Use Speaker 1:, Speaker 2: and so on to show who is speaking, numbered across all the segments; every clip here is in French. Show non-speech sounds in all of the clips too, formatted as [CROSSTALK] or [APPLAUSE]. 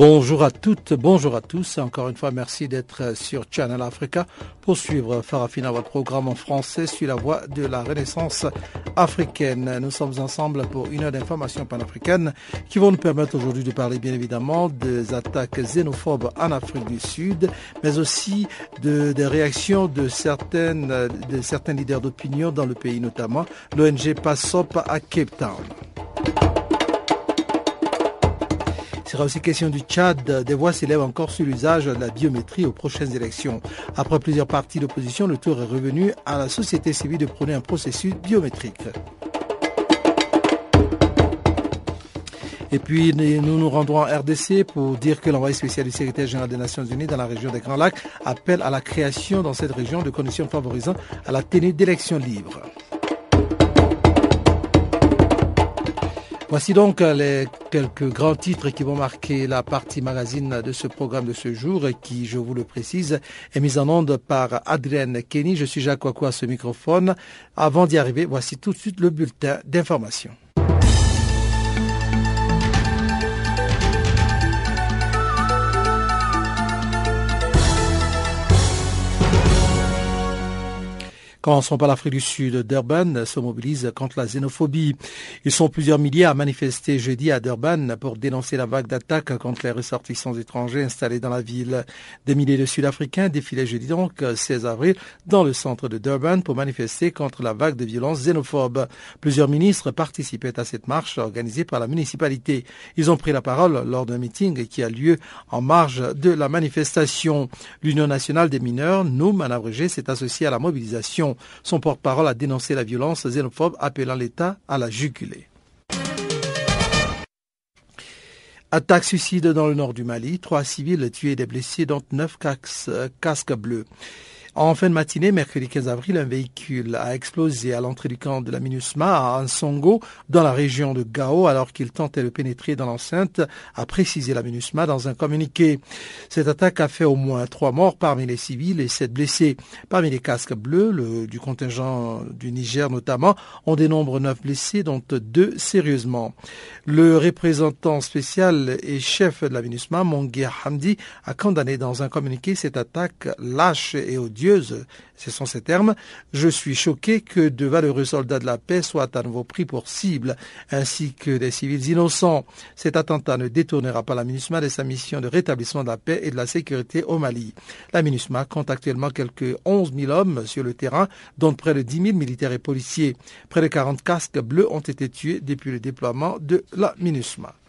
Speaker 1: Bonjour à toutes, bonjour à tous. Encore une fois, merci d'être sur Channel Africa pour suivre Farafina, votre programme en français sur la voie de la renaissance africaine. Nous sommes ensemble pour une heure d'information panafricaine qui vont nous permettre aujourd'hui de parler bien évidemment des attaques xénophobes en Afrique du Sud, mais aussi de, des réactions de, certaines, de certains leaders d'opinion dans le pays, notamment l'ONG PASSOP à Cape Town. Il sera aussi question du Tchad. Des voix s'élèvent encore sur l'usage de la biométrie aux prochaines élections. Après plusieurs partis d'opposition, le tour est revenu à la société civile de prôner un processus biométrique. Et puis, nous nous rendrons en RDC pour dire que l'envoyé spécial du secrétaire général des Nations Unies dans la région des Grands Lacs appelle à la création dans cette région de conditions favorisant à la tenue d'élections libres. Voici donc les quelques grands titres qui vont marquer la partie magazine de ce programme de ce jour qui, je vous le précise, est mise en onde par Adrienne Kenny. Je suis Jacques Wakou à ce microphone. Avant d'y arriver, voici tout de suite le bulletin d'information. Commençons par l'Afrique du Sud. Durban se mobilise contre la xénophobie. Ils sont plusieurs milliers à manifester jeudi à Durban pour dénoncer la vague d'attaques contre les ressortissants étrangers installés dans la ville. Des milliers de Sud-Africains défilaient jeudi donc 16 avril dans le centre de Durban pour manifester contre la vague de violences xénophobes. Plusieurs ministres participaient à cette marche organisée par la municipalité. Ils ont pris la parole lors d'un meeting qui a lieu en marge de la manifestation. L'Union nationale des mineurs, NOUM en abrégé, s'est associée à la mobilisation. Son porte-parole a dénoncé la violence xénophobe, appelant l'État à la juguler. Attaque suicide dans le nord du Mali. Trois civils tués et des blessés, dont neuf casques bleus. En fin de matinée, mercredi 15 avril, un véhicule a explosé à l'entrée du camp de la MINUSMA à Ansongo, dans la région de Gao, alors qu'il tentait de pénétrer dans l'enceinte, a précisé la MINUSMA dans un communiqué. Cette attaque a fait au moins trois morts parmi les civils et sept blessés. Parmi les casques bleus, le, du contingent du Niger notamment, on dénombre neuf blessés, dont deux sérieusement. Le représentant spécial et chef de la MINUSMA, Monguer Hamdi, a condamné dans un communiqué cette attaque lâche et odieuse ce sont ces termes. Je suis choqué que de valeureux soldats de la paix soient à nouveau pris pour cible, ainsi que des civils innocents. Cet attentat ne détournera pas la MINUSMA de sa mission de rétablissement de la paix et de la sécurité au Mali. La MINUSMA compte actuellement quelques 11 000 hommes sur le terrain, dont près de 10 000 militaires et policiers. Près de 40 casques bleus ont été tués depuis le déploiement de la MINUSMA.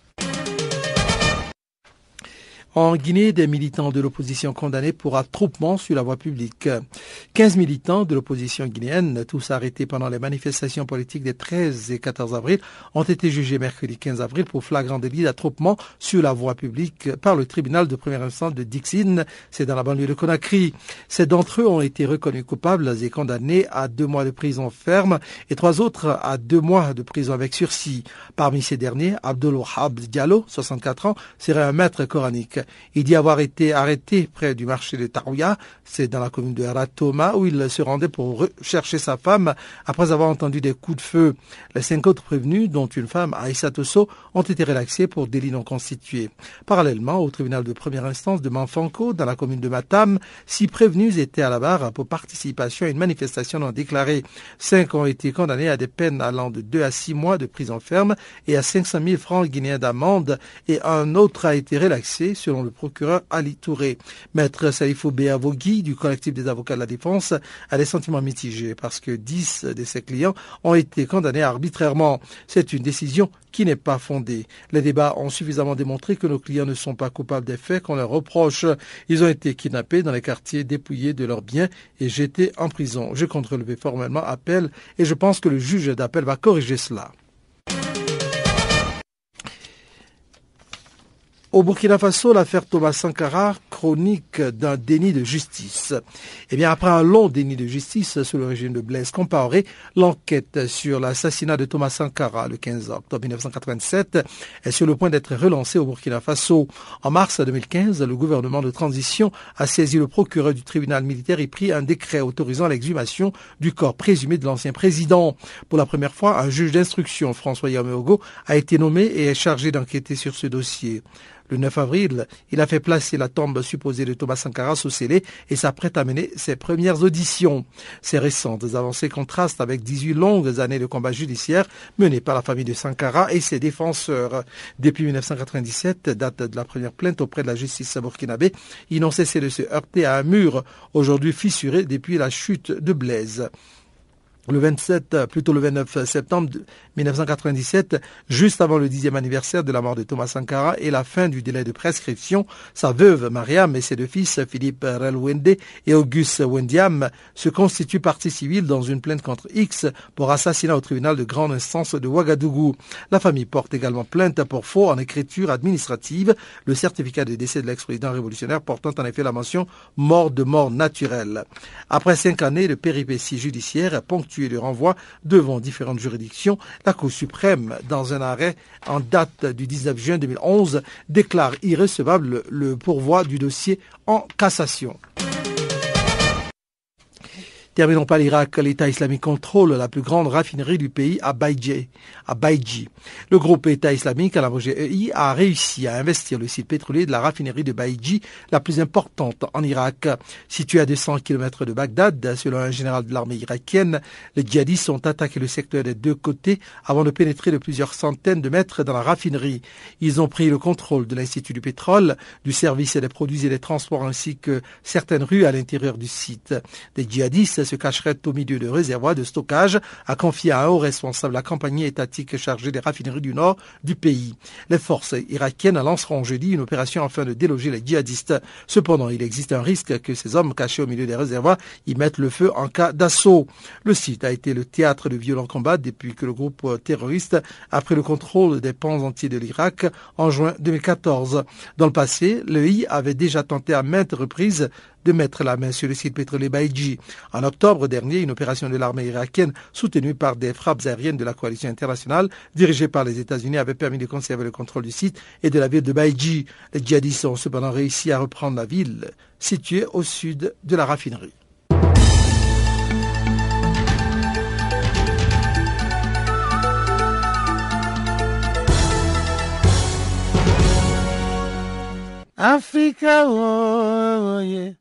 Speaker 1: En Guinée, des militants de l'opposition condamnés pour attroupement sur la voie publique. 15 militants de l'opposition guinéenne, tous arrêtés pendant les manifestations politiques des 13 et 14 avril, ont été jugés mercredi 15 avril pour flagrant délit d'attroupement sur la voie publique par le tribunal de première instance de Dixine, c'est dans la banlieue de Conakry. Sept d'entre eux ont été reconnus coupables et condamnés à deux mois de prison ferme et trois autres à deux mois de prison avec sursis. Parmi ces derniers, Abdul Wahab Diallo, 64 ans, serait un maître coranique. Il dit avoir été arrêté près du marché de Tarouya, c'est dans la commune de Ratoma, où il se rendait pour chercher sa femme après avoir entendu des coups de feu. Les cinq autres prévenus, dont une femme, Aïssa Tosso, ont été relaxés pour délit non constitué. Parallèlement, au tribunal de première instance de Manfanco, dans la commune de Matam, six prévenus étaient à la barre pour participation à une manifestation non déclarée. Cinq ont été condamnés à des peines allant de deux à six mois de prison ferme et à 500 000 francs guinéens d'amende, et un autre a été relaxé sur selon le procureur Ali Touré. Maître Salifou Béavogui du collectif des avocats de la défense a des sentiments mitigés parce que 10 de ses clients ont été condamnés arbitrairement. C'est une décision qui n'est pas fondée. Les débats ont suffisamment démontré que nos clients ne sont pas coupables des faits qu'on leur reproche. Ils ont été kidnappés dans les quartiers dépouillés de leurs biens et jetés en prison. Je compte relever formellement appel et je pense que le juge d'appel va corriger cela. Au Burkina Faso, l'affaire Thomas Sankara, chronique d'un déni de justice. Eh bien, après un long déni de justice sous le régime de Blaise Compaoré, l'enquête sur l'assassinat de Thomas Sankara le 15 octobre 1987 est sur le point d'être relancée au Burkina Faso. En mars 2015, le gouvernement de transition a saisi le procureur du tribunal militaire et pris un décret autorisant l'exhumation du corps présumé de l'ancien président. Pour la première fois, un juge d'instruction, François Yameogo, a été nommé et est chargé d'enquêter sur ce dossier. Le 9 avril, il a fait placer la tombe supposée de Thomas Sankara sous scellé et s'apprête à mener ses premières auditions. Ces récentes avancées contrastent avec 18 longues années de combat judiciaire menées par la famille de Sankara et ses défenseurs. Depuis 1997, date de la première plainte auprès de la justice burkinabé, ils n'ont cessé de se heurter à un mur, aujourd'hui fissuré depuis la chute de Blaise le 27, plutôt le 29 septembre 1997, juste avant le dixième anniversaire de la mort de Thomas Sankara et la fin du délai de prescription, sa veuve Mariam et ses deux fils Philippe Relwende et Auguste Wendiam se constituent partie civile dans une plainte contre X pour assassinat au tribunal de grande instance de Ouagadougou. La famille porte également plainte pour faux en écriture administrative, le certificat de décès de l'ex-président révolutionnaire portant en effet la mention mort de mort naturelle. Après cinq années de péripéties judiciaires ponctuées de renvois devant différentes juridictions, la Cour suprême, dans un arrêt en date du 19 juin 2011, déclare irrecevable le pourvoi du dossier en cassation. Par l'Irak. L'État islamique contrôle la plus grande raffinerie du pays à Baïdji. Le groupe État islamique, à la EI, a réussi à investir le site pétrolier de la raffinerie de Baïdji, la plus importante en Irak. Située à 200 km de Bagdad, selon un général de l'armée irakienne, les djihadistes ont attaqué le secteur des deux côtés avant de pénétrer de plusieurs centaines de mètres dans la raffinerie. Ils ont pris le contrôle de l'Institut du pétrole, du service des produits et des transports ainsi que certaines rues à l'intérieur du site. Les djihadistes se cacherait au milieu de réservoirs de stockage, a confié à un haut responsable la compagnie étatique chargée des raffineries du nord du pays. Les forces irakiennes lanceront jeudi une opération afin de déloger les djihadistes. Cependant, il existe un risque que ces hommes cachés au milieu des réservoirs y mettent le feu en cas d'assaut. Le site a été le théâtre de violents combats depuis que le groupe terroriste a pris le contrôle des pans entiers de l'Irak en juin 2014. Dans le passé, le I avait déjà tenté à maintes reprises de mettre la main sur le site pétrolier Baïdji. En octobre dernier, une opération de l'armée irakienne soutenue par des frappes aériennes de la coalition internationale dirigée par les États-Unis avait permis de conserver le contrôle du site et de la ville de Baïdji. Les djihadistes ont cependant réussi à reprendre la ville située au sud de la raffinerie. Oh, yeah.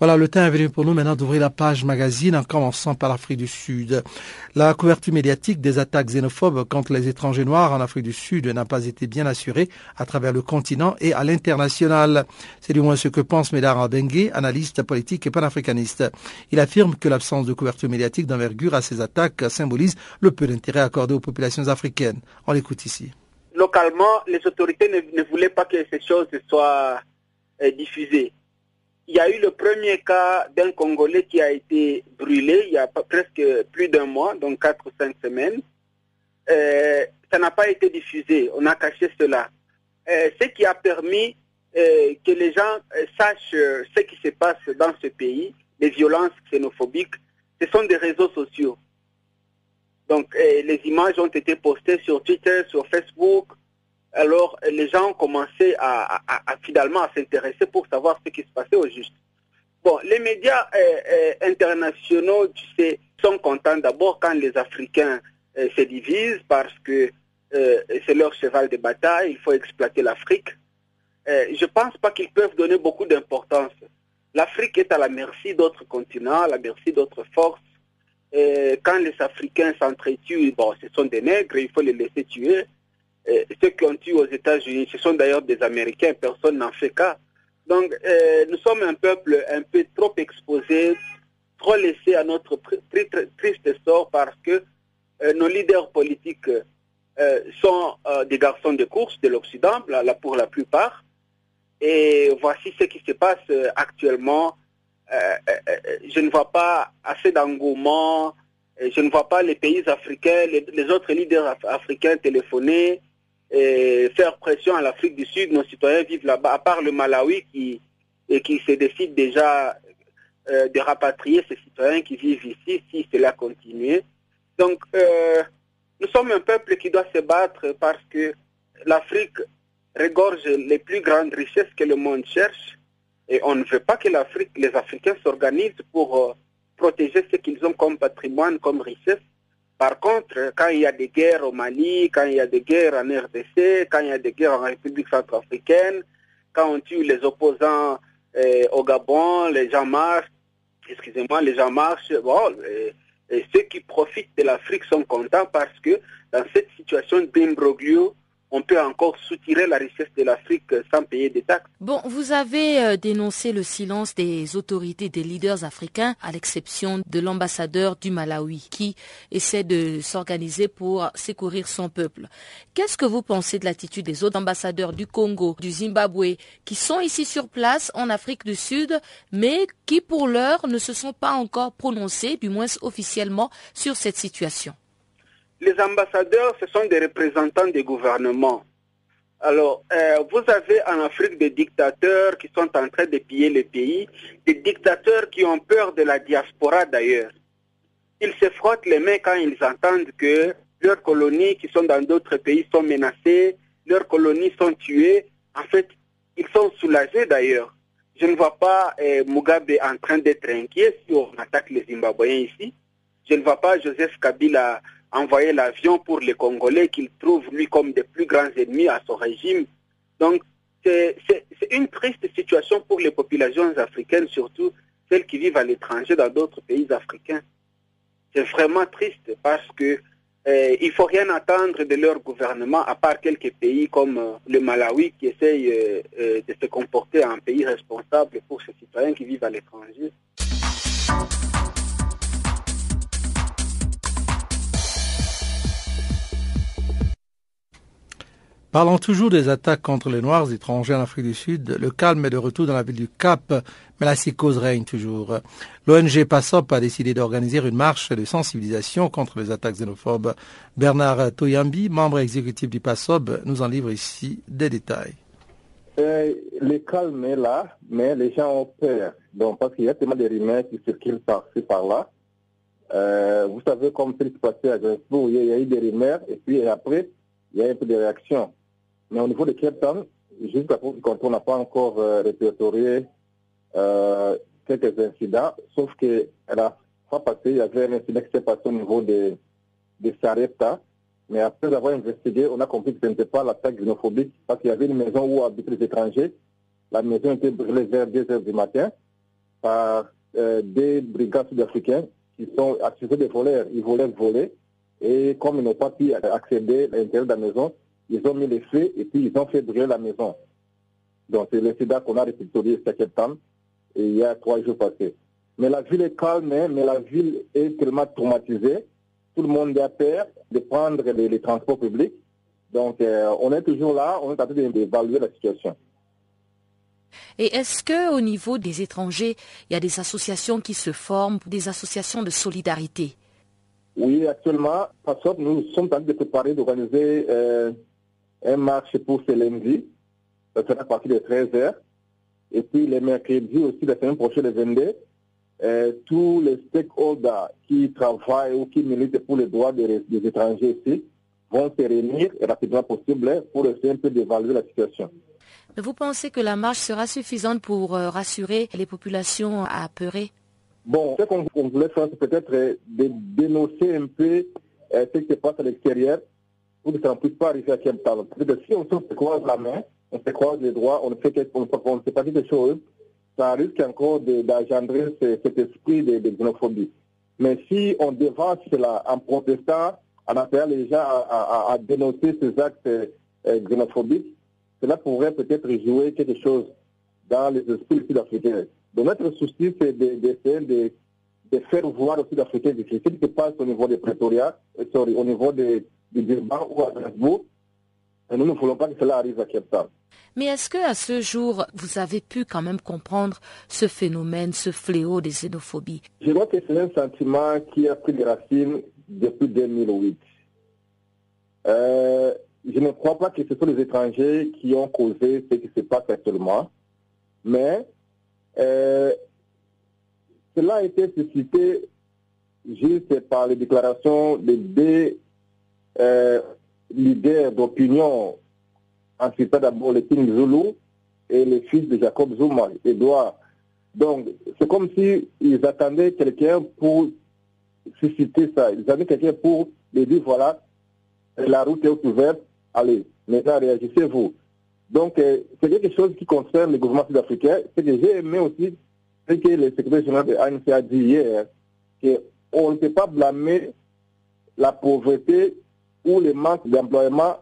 Speaker 1: Voilà, le temps est venu pour nous maintenant d'ouvrir la page magazine en commençant par l'Afrique du Sud. La couverture médiatique des attaques xénophobes contre les étrangers noirs en Afrique du Sud n'a pas été bien assurée à travers le continent et à l'international. C'est du moins ce que pense Médard Abengue, analyste politique et panafricaniste. Il affirme que l'absence de couverture médiatique d'envergure à ces attaques symbolise le peu d'intérêt accordé aux populations africaines. On l'écoute ici.
Speaker 2: Localement, les autorités ne, voulaient pas que ces choses soient euh, diffusées il y a eu le premier cas d'un Congolais qui a été brûlé il y a presque plus d'un mois, donc quatre ou cinq semaines. Euh, ça n'a pas été diffusé, on a caché cela. Euh, ce qui a permis euh, que les gens sachent ce qui se passe dans ce pays, les violences xénophobiques, ce sont des réseaux sociaux. Donc les images ont été postées sur Twitter, sur Facebook, alors les gens ont commencé à, finalement à s'intéresser pour savoir ce qui se passait au juste. Bon, les médias euh, euh, internationaux, tu sais, sont contents d'abord quand les Africains euh, se divisent parce que c'est leur cheval de bataille, il faut exploiter l'Afrique. je ne pense pas qu'ils peuvent donner beaucoup d'importance. L'Afrique est à la merci d'autres continents, à la merci d'autres forces. quand les Africains s'entretuent, bon, ce sont des nègres, il faut les laisser tuer. Euh, ceux qui ont tué aux États-Unis, ce sont d'ailleurs des Américains, personne n'en fait cas. Donc, euh, nous sommes un peuple un peu trop exposé, trop laissé à notre triste sort parce que euh, nos leaders politiques sont des garçons de course de l'Occident, pour la plupart. Et voici ce qui se passe actuellement. je ne vois pas assez d'engouement. Je ne vois pas les pays africains, les, autres leaders africains téléphoner et faire pression à l'Afrique du Sud. Nos citoyens vivent là-bas, à part le Malawi qui, qui se décide déjà de rapatrier ces citoyens qui vivent ici si cela continue. Donc, nous sommes un peuple qui doit se battre parce que l'Afrique regorge les plus grandes richesses que le monde cherche et on ne veut pas que l'Afrique, les Africains s'organisent pour euh, protéger ce qu'ils ont comme patrimoine, comme richesse. Par contre, quand il y a des guerres au Mali, quand il y a des guerres en RDC, quand il y a des guerres en République centrafricaine, quand on tue les opposants euh, au Gabon, les gens marchent, excusez-moi, les gens marchent, bon, et ceux qui profitent de l'Afrique sont contents parce que dans cette situation d'imbroglio, on peut encore soutirer la richesse de l'Afrique sans payer des taxes.
Speaker 3: Bon, vous avez euh, dénoncé le silence des autorités, des leaders africains, à l'exception de l'ambassadeur du Malawi, qui essaie de s'organiser pour secourir son peuple. Qu'est-ce que vous pensez de l'attitude des autres ambassadeurs du Congo, du Zimbabwe, qui sont ici sur place en Afrique du Sud, mais qui pour l'heure ne se sont pas encore prononcés, du moins officiellement, sur cette situation?
Speaker 2: Les ambassadeurs, ce sont des représentants des gouvernements. Alors, euh, vous avez en Afrique des dictateurs qui sont en train de piller le pays, des dictateurs qui ont peur de la diaspora d'ailleurs. Ils se frottent les mains quand ils entendent que leurs colonies qui sont dans d'autres pays sont menacées, leurs colonies sont tuées. En fait, ils sont soulagés d'ailleurs. Je ne vois pas euh, Mugabe en train d'être inquiet si on attaque les Zimbabwéens ici. Je ne vois pas Joseph Kabila envoyer l'avion pour les Congolais qu'il trouve lui comme des plus grands ennemis à son régime. Donc c'est une triste situation pour les populations africaines, surtout celles qui vivent à l'étranger dans d'autres pays africains. C'est vraiment triste parce que euh, il faut rien attendre de leur gouvernement, à part quelques pays comme euh, le Malawi qui essayent euh, de se comporter en pays responsable pour ses citoyens qui vivent à l'étranger.
Speaker 1: Parlant toujours des attaques contre les Noirs étrangers en Afrique du Sud, le calme est de retour dans la ville du Cap, mais la psychose règne toujours. L'ONG PASSOP a décidé d'organiser une marche de sensibilisation contre les attaques xénophobes. Bernard Toyambi, membre exécutif du PASSOP, nous en livre ici des détails.
Speaker 4: Euh, le calme est là, mais les gens ont peur. Donc, parce qu'il y a tellement de rumeurs qui circulent par-ci, par-là. Euh, vous savez, comme ce qui passé à Gainsbourg, il y a eu des rumeurs, et puis après, il y a un peu de réactions. Mais au niveau de Cape jusqu'à quand on n'a pas encore euh, répertorié euh, quelques incidents, sauf que la fois passée, il y avait un incident qui s'est passé au niveau de, de. Mais après avoir investigué, on a compris que ce n'était pas l'attaque xénophobique parce qu'il y avait une maison où habitaient les étrangers. La maison était brûlée vers 2 heures du matin par euh, des brigades sud-africains qui sont accusés de voleurs. Ils voulaient voler et comme ils n'ont pas pu accéder à l'intérieur de la maison, ils ont mis les feux et puis ils ont fait brûler la maison. Donc c'est l'incident qu'on a répertorié cette septembre et il y a trois jours passés. Mais la ville est calme, hein, mais la ville est tellement traumatisée. Tout le monde a peur de prendre les, transports publics. Donc euh, on est toujours là, on est en train d'évaluer la situation.
Speaker 3: Et est-ce que au niveau des étrangers, il y a des associations qui se forment, des associations de solidarité?
Speaker 4: Oui, actuellement, nous sommes en train de préparer, d'organiser euh, un marche pour ce lundi. Ça sera à partir de 13h. Et puis les mercredis aussi, la semaine prochaine, le 22, euh, tous les stakeholders qui travaillent ou qui militent pour les droits des, étrangers ici vont se réunir rapidement possible pour essayer un peu d'évaluer la situation.
Speaker 3: Vous pensez que la marche sera suffisante pour euh, rassurer les populations apeurées
Speaker 4: Bon, ce qu'on voulait faire, c'est peut-être euh, de dénoncer un peu ce qui se passe à l'extérieur que ça ne puisse pas arriver à Cape Town. Parce que si on se croise la main, on se croise les doigts, on ne fait, on, on fait pas quelque chose, ça risque encore d'agendrer cet esprit de, de, xénophobie. Mais si on devance cela en protestant, en appelant les gens à, à, dénoncer ces actes euh, xénophobiques, cela pourrait peut-être jouer quelque chose dans les esprits sud-africains. Donc notre souci, c'est d'essayer de, de, faire voir aux Sud-Africains ce qui se passe au niveau des prétoriats, euh, sorry, au niveau des du Durban ou à Strasbourg. Et nous ne voulons pas que cela arrive à Cape
Speaker 3: Mais est-ce que à ce jour, vous avez pu quand même comprendre ce phénomène, ce fléau des xénophobies
Speaker 4: Je crois que c'est un sentiment qui a pris des racines depuis 2008. Euh, je ne crois pas que ce sont les étrangers qui ont causé ce qui se passe actuellement, mais euh, cela a été suscité juste par les déclarations des deux leaders d'opinion, en citant d'abord le King Zulu et le fils de Jacob Zuma, Edouard. Donc, c'est comme s'ils attendaient quelqu'un pour susciter ça. Ils attendaient quelqu'un pour dire, voilà, la route est ouverte, allez, maintenant réagissez-vous. Donc, euh, c'est quelque chose qui concerne le gouvernement sud-africain. Ce que j'ai aimé aussi, que le secrétaire général de l'ANC a dit hier qu'on ne peut pas blâmer la pauvreté ou le manque d'employement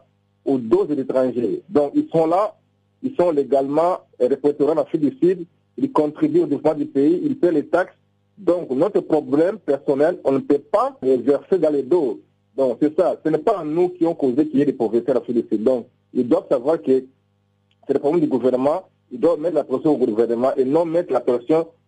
Speaker 4: aux doses étrangers. Donc, ils sont là, ils sont légalement répertoriés en Afrique du Sud, ils contribuent au développement du pays, ils paient les taxes. Donc, notre problème personnel, on ne peut pas les verser dans les dos. Donc, c'est ça. Ce n'est pas nous qui ont causé qu'il y ait des pauvretés en Afrique du Sud. Donc, ils doivent savoir que c'est le problème du gouvernement. Ils doivent mettre la pression au gouvernement et non mettre la pression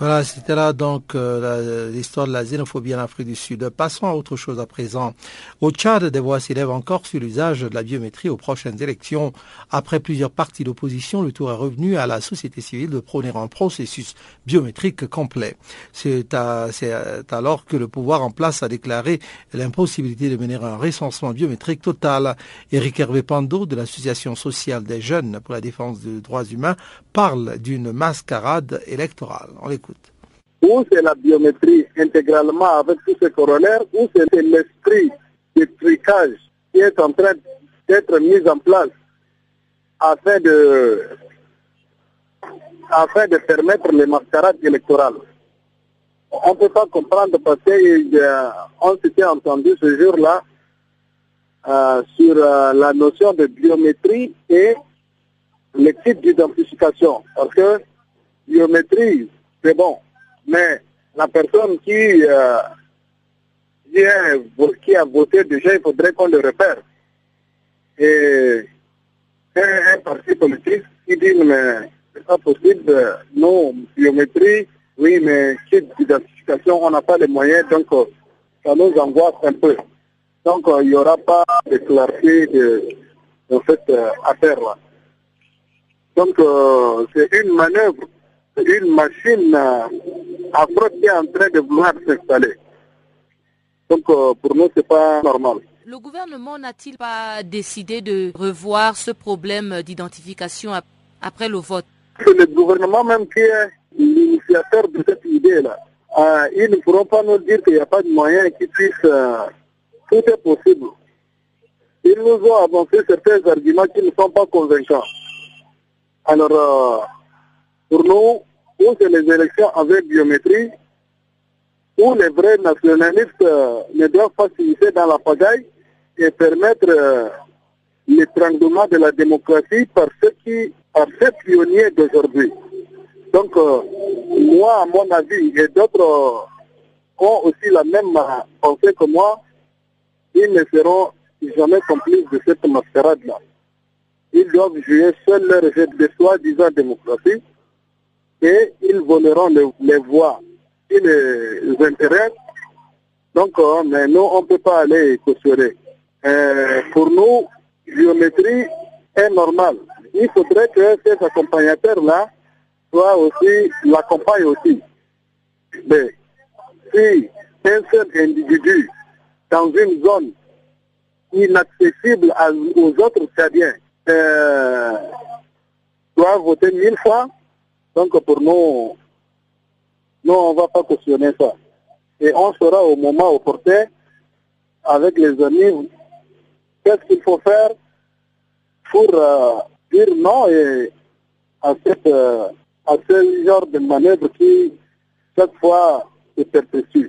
Speaker 1: Voilà, c'était là donc euh, l'histoire de la xénophobie en Afrique du Sud. Passons à autre chose à présent. Au Tchad, des voix s'élèvent encore sur l'usage de la biométrie aux prochaines élections. Après plusieurs partis d'opposition, le tour est revenu à la société civile de prôner un processus biométrique complet. C'est alors que le pouvoir en place a déclaré l'impossibilité de mener un recensement biométrique total. Eric Hervé Pando de l'Association sociale des jeunes pour la défense des droits humains parle d'une mascarade électorale. On l'écoute.
Speaker 5: Ou c'est la biométrie intégralement avec tous ses corollaires, ou c'est l'esprit de tricage qui est en train d'être mis en place afin de, afin de permettre les mascarades électorales. On ne peut pas comprendre parce qu'on s'était entendu ce jour-là euh, sur euh, la notion de biométrie et les types d'identification. Parce que biométrie, c'est bon, mais la personne qui, euh, qui a voté déjà, il faudrait qu'on le repère. Et un, un parti politique qui dit, mais c'est pas possible, non, biométrie, oui, mais type d'identification, on n'a pas les moyens, donc ça nous angoisse un peu. Donc il n'y aura pas de clarté de, de cette affaire-là. Donc, euh, c'est une manœuvre, une machine afro qui est en train de vouloir s'installer. Donc, euh, pour nous, c'est pas normal.
Speaker 3: Le gouvernement n'a-t-il pas décidé de revoir ce problème d'identification après le vote?
Speaker 5: C'est le gouvernement même qui est l'initiateur de cette idée-là. Euh, ils ne pourront pas nous dire qu'il n'y a pas de moyens qui puissent... Euh, tout est possible. Ils nous ont avancé certains arguments qui ne sont pas convaincants. Alors, euh, pour nous, où c'est les élections avec biométrie, où les vrais nationalistes euh, ne doivent pas s'initier dans la pagaille et permettre euh, l'étranglement de la démocratie par ceux qui, par ces pionniers d'aujourd'hui. Donc, moi, à mon avis, et d'autres ont aussi la même pensée que moi, ils ne seront jamais complices de cette mascarade-là ils doivent jouer seuls leur jeu de soi-disant démocratie et ils voleront les, les voix qui les intéressent. Donc, euh, mais nous, on ne peut pas aller cautionner. Euh, pour nous, biométrie est normale. Il faudrait que ces accompagnateurs-là soient aussi, l'accompagnent aussi. Mais si un seul individu dans une zone inaccessible aux autres Tchadiens euh, doit voter mille fois. Donc pour nous, nous, on ne va pas cautionner ça. Et on sera au moment opportun avec les amis
Speaker 6: qu'est-ce qu'il faut faire pour euh, dire non et à, cette, euh, à ce genre de manœuvre qui, chaque fois, se perpétue.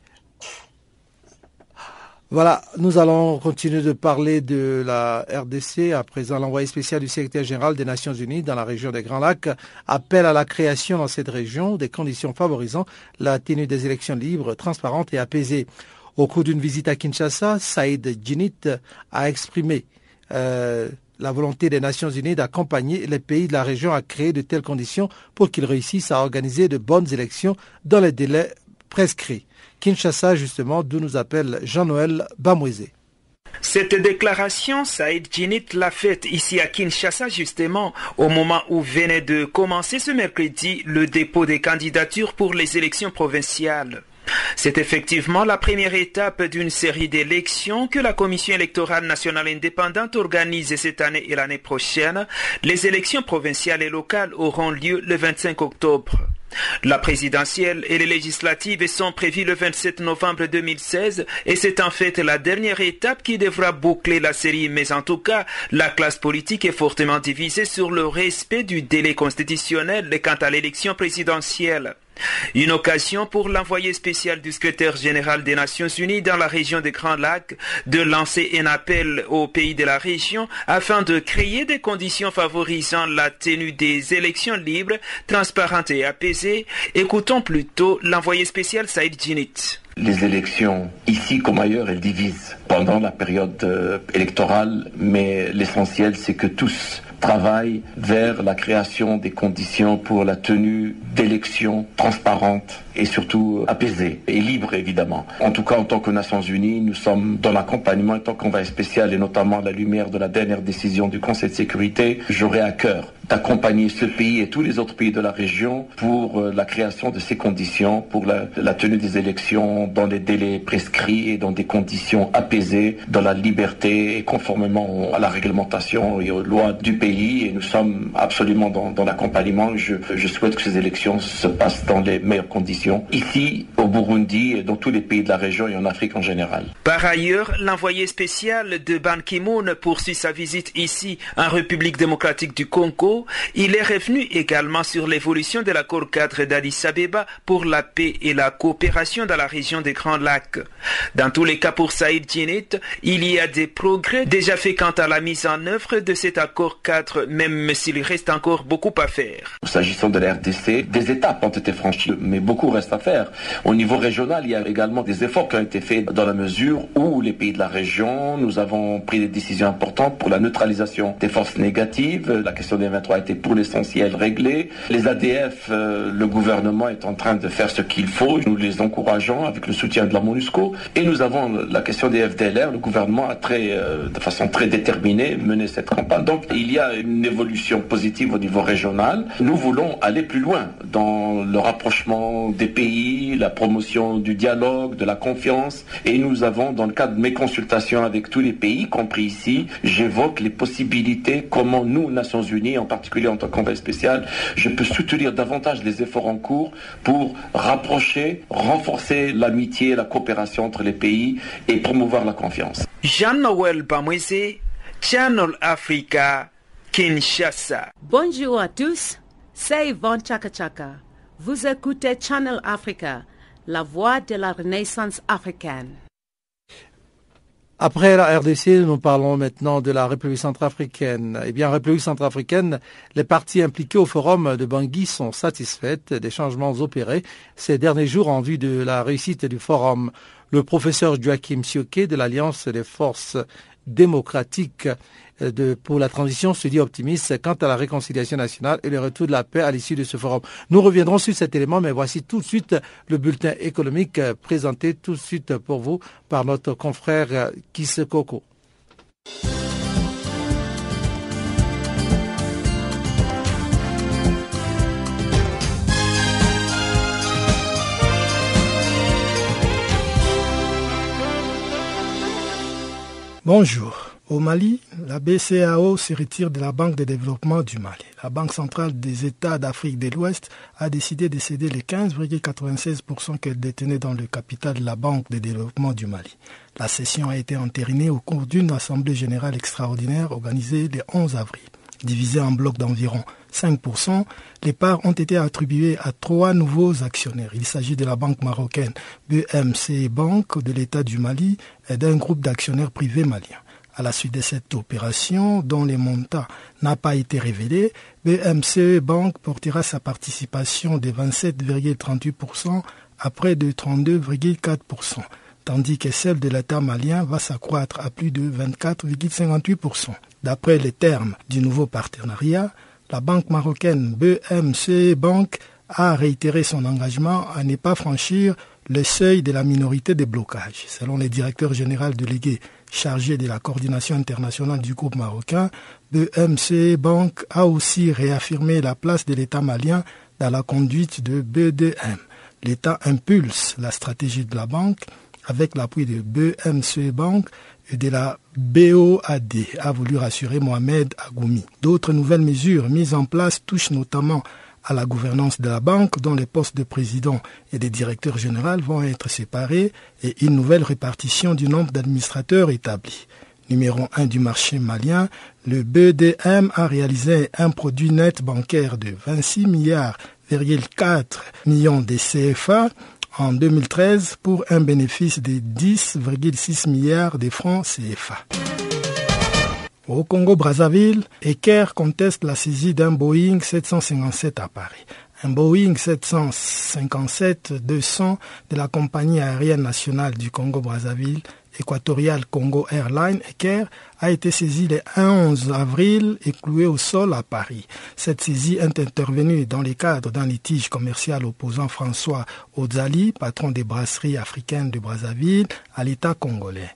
Speaker 1: Voilà, nous allons continuer de parler de la RDC. À présent, l'envoyé spécial du secrétaire général des Nations Unies dans la région des Grands Lacs appelle à la création dans cette région des conditions favorisant la tenue des élections libres, transparentes et apaisées. Au cours d'une visite à Kinshasa, Saïd Djinit a exprimé euh, la volonté des Nations Unies d'accompagner les pays de la région à créer de telles conditions pour qu'ils réussissent à organiser de bonnes élections dans les délais prescrits. Kinshasa, justement, d'où nous appelle Jean-Noël Bamouezé.
Speaker 7: Cette déclaration, Saïd Djinit l'a faite ici à Kinshasa justement au moment où venait de commencer ce mercredi le dépôt des candidatures pour les élections provinciales. C'est effectivement la première étape d'une série d'élections que la Commission électorale nationale indépendante organise cette année et l'année prochaine. Les élections provinciales et locales auront lieu le 25 octobre. La présidentielle et les législatives sont prévues le 27 novembre 2016 et c'est en fait la dernière étape qui devra boucler la série. Mais en tout cas, la classe politique est fortement divisée sur le respect du délai constitutionnel quant à l'élection présidentielle. Une occasion pour l'envoyé spécial du secrétaire général des Nations Unies dans la région des Grands Lacs de lancer un appel aux pays de la région afin de créer des conditions favorisant la tenue des élections libres, transparentes et apaisées. Écoutons plutôt l'envoyé spécial Saïd Djinit.
Speaker 8: Les élections, ici comme ailleurs, elles divisent pendant la période euh, électorale, mais l'essentiel, c'est que tous travaillent vers la création des conditions pour la tenue d'élections transparentes et surtout apaisées et libres, évidemment. En tout cas, en tant que Nations Unies, nous sommes dans l'accompagnement en tant qu'envoyé spécial et notamment à la lumière de la dernière décision du Conseil de sécurité. J'aurai à cœur d'accompagner ce pays et tous les autres pays de la région pour euh, la création de ces conditions, pour la, tenue des élections dans les délais prescrits et dans des conditions apaisées, dans la liberté et conformément à la réglementation et aux lois du pays. Et nous sommes absolument dans, l'accompagnement. Je souhaite que ces élections se passent dans les meilleures conditions, ici au Burundi et dans tous les pays de la région et en Afrique en général.
Speaker 7: Par ailleurs, l'envoyé spécial de Ban Ki-moon poursuit sa visite ici en République démocratique du Congo il est revenu également sur l'évolution de l'accord cadre d'Addis Abeba pour la paix et la coopération dans la région des Grands Lacs. Dans tous les cas pour Saïd Djinit, il y a des progrès déjà faits quant à la mise en œuvre de cet accord cadre, même s'il reste encore beaucoup à faire.
Speaker 8: S'agissant de la RDC, des étapes ont été franchies, mais beaucoup reste à faire. Au niveau régional, il y a également des efforts qui ont été faits dans la mesure où les pays de la région, nous avons pris des décisions importantes pour la neutralisation des forces négatives, la question des 23 a été pour l'essentiel réglé. Les ADF, euh, le gouvernement est en train de faire ce qu'il faut. Nous les encourageons avec le soutien de la MONUSCO. Et nous avons la question des FDLR. Le gouvernement a très, euh, de façon très déterminée mené cette campagne. Donc il y a une évolution positive au niveau régional. Nous voulons aller plus loin dans le rapprochement des pays, la promotion du dialogue, de la confiance. Et nous avons, dans le cadre de mes consultations avec tous les pays, compris ici, j'évoque les possibilités, comment nous, Nations Unies, particulier en tant qu'envoyé spécial, je peux soutenir davantage les efforts en cours pour rapprocher, renforcer l'amitié et la coopération entre les pays et promouvoir la confiance.
Speaker 7: Jean-Noël Bamwese, Channel Africa, Kinshasa.
Speaker 9: Bonjour à tous, c'est Yvonne Chaka Chaka. Vous écoutez Channel Africa, la voix de la renaissance africaine.
Speaker 1: Après la RDC, nous parlons maintenant de la République centrafricaine. Eh bien, République centrafricaine, les parties impliquées au forum de Bangui sont satisfaites des changements opérés ces derniers jours en vue de la réussite du forum. Le professeur Joachim Sioké de l'Alliance des forces démocratiques de, pour la transition se dit optimiste quant à la réconciliation nationale et le retour de la paix à l'issue de ce forum. Nous reviendrons sur cet élément, mais voici tout de suite le bulletin économique présenté tout de suite pour vous par notre confrère Kisse Coco.
Speaker 10: Bonjour. Au Mali, la BCAO se retire de la Banque de développement du Mali. La Banque centrale des États d'Afrique de l'Ouest a décidé de céder les 15,96% qu'elle détenait dans le capital de la Banque de développement du Mali. La session a été entérinée au cours d'une assemblée générale extraordinaire organisée le 11 avril. Divisée en blocs d'environ 5%, les parts ont été attribuées à trois nouveaux actionnaires. Il s'agit de la banque marocaine BMC Banque de l'État du Mali et d'un groupe d'actionnaires privés maliens. À la suite de cette opération, dont les montants n'a pas été révélé, BMC Banque portera sa participation de 27,38% à près de 32,4%, tandis que celle de l'État malien va s'accroître à plus de 24,58%. D'après les termes du nouveau partenariat, la banque marocaine BMC Bank a réitéré son engagement à ne pas franchir le seuil de la minorité de blocage. Selon le directeur général délégué chargé de la coordination internationale du groupe marocain, BMC Bank a aussi réaffirmé la place de l'État malien dans la conduite de BDM. L'État impulse la stratégie de la banque avec l'appui de BMC Bank et de la BOAD, a voulu rassurer Mohamed Agoumi. D'autres nouvelles mesures mises en place touchent notamment à la gouvernance de la banque dont les postes de président et de directeur général vont être séparés et une nouvelle répartition du nombre d'administrateurs établis. Numéro 1 du marché malien, le BDM a réalisé un produit net bancaire de 26 milliards 4 millions de CFA en 2013 pour un bénéfice de 10,6 milliards de francs CFA. Au Congo-Brazzaville, Eker conteste la saisie d'un Boeing 757 à Paris. Un Boeing 757-200 de la compagnie aérienne nationale du Congo-Brazzaville Équatorial Congo Airlines a été saisi le 11 avril et cloué au sol à Paris. Cette saisie est intervenue dans le cadre d'un litige commercial opposant François Ozali, patron des brasseries africaines de Brazzaville, à l'État congolais.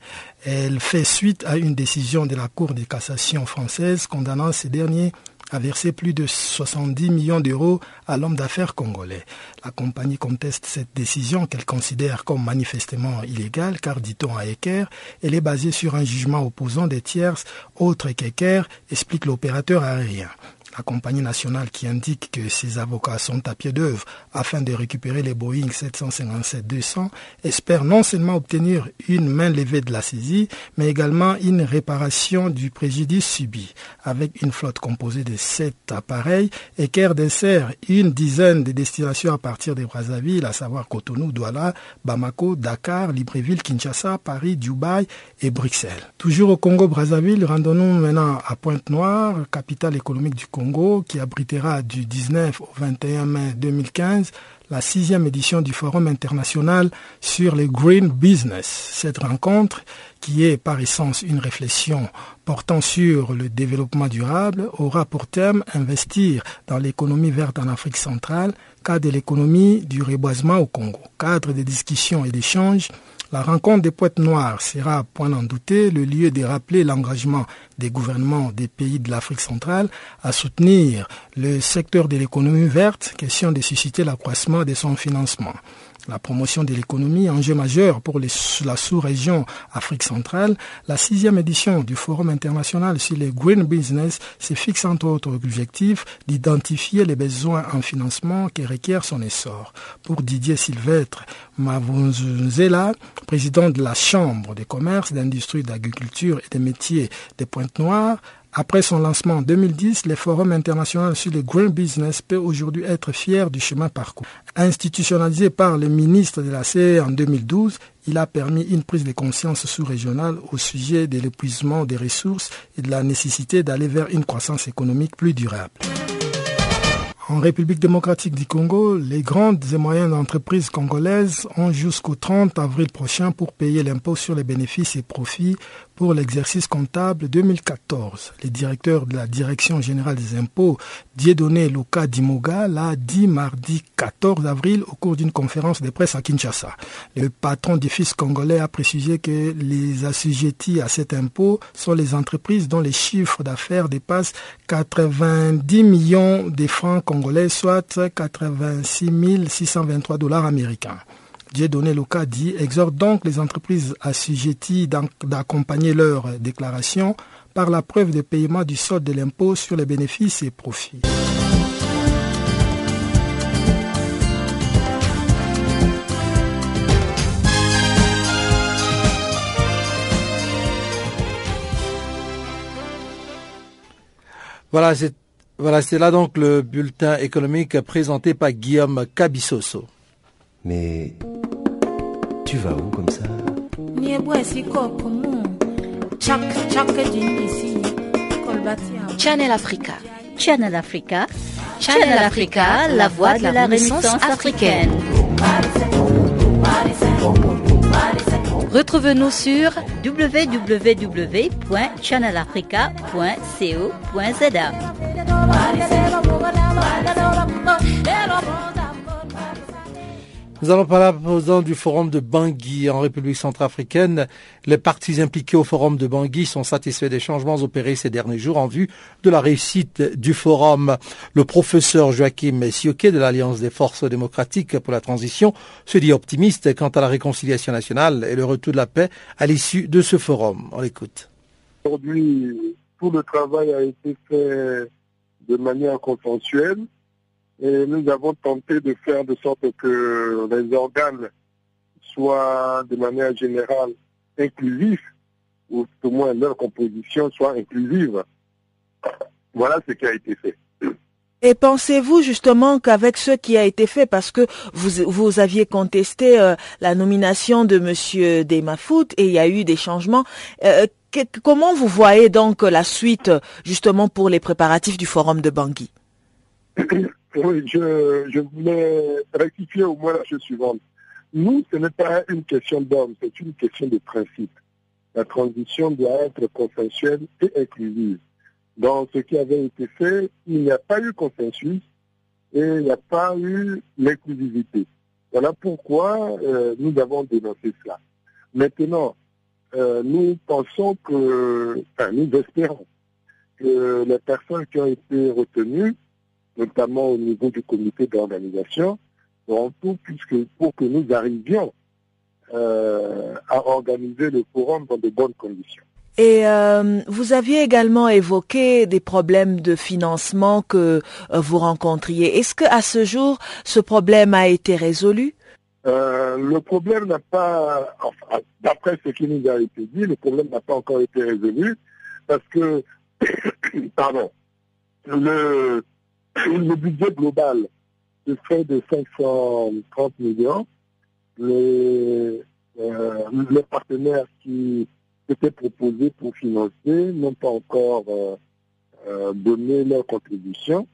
Speaker 10: Elle fait suite à une décision de la Cour de cassation française condamnant ces derniers a versé plus de 70 millions d'euros à l'homme d'affaires congolais. La compagnie conteste cette décision qu'elle considère comme manifestement illégale car, dit-on à Eker, elle est basée sur un jugement opposant des tierces autres qu'Eker, explique l'opérateur aérien la compagnie nationale qui indique que ses avocats sont à pied d'œuvre afin de récupérer les Boeing 757-200 espère non seulement obtenir une main levée de la saisie, mais également une réparation du préjudice subi. Avec une flotte composée de sept appareils, Eker dessert une dizaine de destinations à partir de Brazzaville, à savoir Cotonou, Douala, Bamako, Dakar, Libreville, Kinshasa, Paris, Dubaï et Bruxelles. Toujours au Congo-Brazzaville, rendons-nous maintenant à Pointe-Noire, capitale économique du Congo qui abritera du 19 au 21 mai 2015 la sixième édition du Forum international sur le Green Business. Cette rencontre, qui est par essence une réflexion portant sur le développement durable, aura pour thème investir dans l'économie verte en Afrique centrale, cas de l'économie du reboisement au Congo. Cadre de discussions et d'échanges la rencontre des poètes noirs sera, point d'en douter, le lieu de rappeler l'engagement des gouvernements des pays de l'Afrique centrale à soutenir le secteur de l'économie verte, question de susciter l'accroissement de son financement la promotion de l'économie, enjeu majeur pour la sous-région Afrique centrale, la sixième édition du Forum international sur les Green Business se fixe entre autres objectifs d'identifier les besoins en financement qui requièrent son essor. Pour Didier Sylvestre Mavunzela, président de la Chambre des commerces, d'industrie, d'agriculture et des métiers des Pointes-Noires, après son lancement en 2010, le Forum international sur le Green Business peut aujourd'hui être fier du chemin parcours. Institutionnalisé par le ministre de la CE en 2012, il a permis une prise de conscience sous-régionale au sujet de l'épuisement des ressources et de la nécessité d'aller vers une croissance économique plus durable. En République démocratique du Congo, les grandes et moyennes entreprises congolaises ont jusqu'au 30 avril prochain pour payer l'impôt sur les bénéfices et profits pour l'exercice comptable 2014. Le directeur de la Direction générale des impôts, Dieudonné Luka Dimoga, l'a dit mardi 14 avril au cours d'une conférence de presse à Kinshasa. Le patron du fisc congolais a précisé que les assujettis à cet impôt sont les entreprises dont les chiffres d'affaires dépassent 90 millions de francs congolais, soit 86 623 dollars américains. Dieudonné dit exhorte donc les entreprises assujetties d'accompagner leur déclaration par la preuve de paiement du solde de l'impôt sur les bénéfices et profits.
Speaker 1: Voilà, c'est voilà, c'est là donc le bulletin économique présenté par Guillaume Cabissoso.
Speaker 11: Mais tu vas où comme ça?
Speaker 3: Channel Africa.
Speaker 12: Channel Africa. Channel Africa, la voix de la Renaissance africaine.
Speaker 3: Retrouve-nous sur
Speaker 12: www.channelafrica.co.za.
Speaker 1: Nous allons parler à présent du forum de Bangui en République centrafricaine. Les partis impliqués au forum de Bangui sont satisfaits des changements opérés ces derniers jours en vue de la réussite du forum. Le professeur Joachim Sioké de l'Alliance des forces démocratiques pour la transition se dit optimiste quant à la réconciliation nationale et le retour de la paix à l'issue de ce forum. On l'écoute.
Speaker 13: Aujourd'hui, tout le travail a été fait de manière consensuelle et nous avons tenté de faire de sorte que les organes soient de manière générale inclusifs, ou au moins leur composition soit inclusive. Voilà ce qui a été fait.
Speaker 14: Et pensez-vous justement qu'avec ce qui a été fait, parce que vous, vous aviez contesté euh, la nomination de Monsieur Demafout et il y a eu des changements, euh, que, comment vous voyez donc la suite justement pour les préparatifs du forum de Bangui? [COUGHS]
Speaker 13: Oui, je, je voulais rectifier au moins la chose suivante. Nous, ce n'est pas une question d'homme, c'est une question de principe. La transition doit être consensuelle et inclusive. Dans ce qui avait été fait, il n'y a pas eu consensus et il n'y a pas eu l'inclusivité. Voilà pourquoi euh, nous avons dénoncé cela. Maintenant, euh, nous pensons que, enfin, nous espérons que les personnes qui ont été retenues notamment au niveau du comité d'organisation, pour puisque pour que nous arrivions euh, à organiser le forum dans de bonnes conditions.
Speaker 14: Et euh, vous aviez également évoqué des problèmes de financement que euh, vous rencontriez. Est-ce que à ce jour, ce problème a été résolu?
Speaker 13: Le problème n'a pas, enfin, d'après ce qui nous a été dit, le problème n'a pas encore été résolu parce que, [COUGHS] pardon, le le budget global se fait de 530 millions. Les, euh, les partenaires qui étaient proposés pour financer n'ont pas encore euh, euh, donné leur contribution.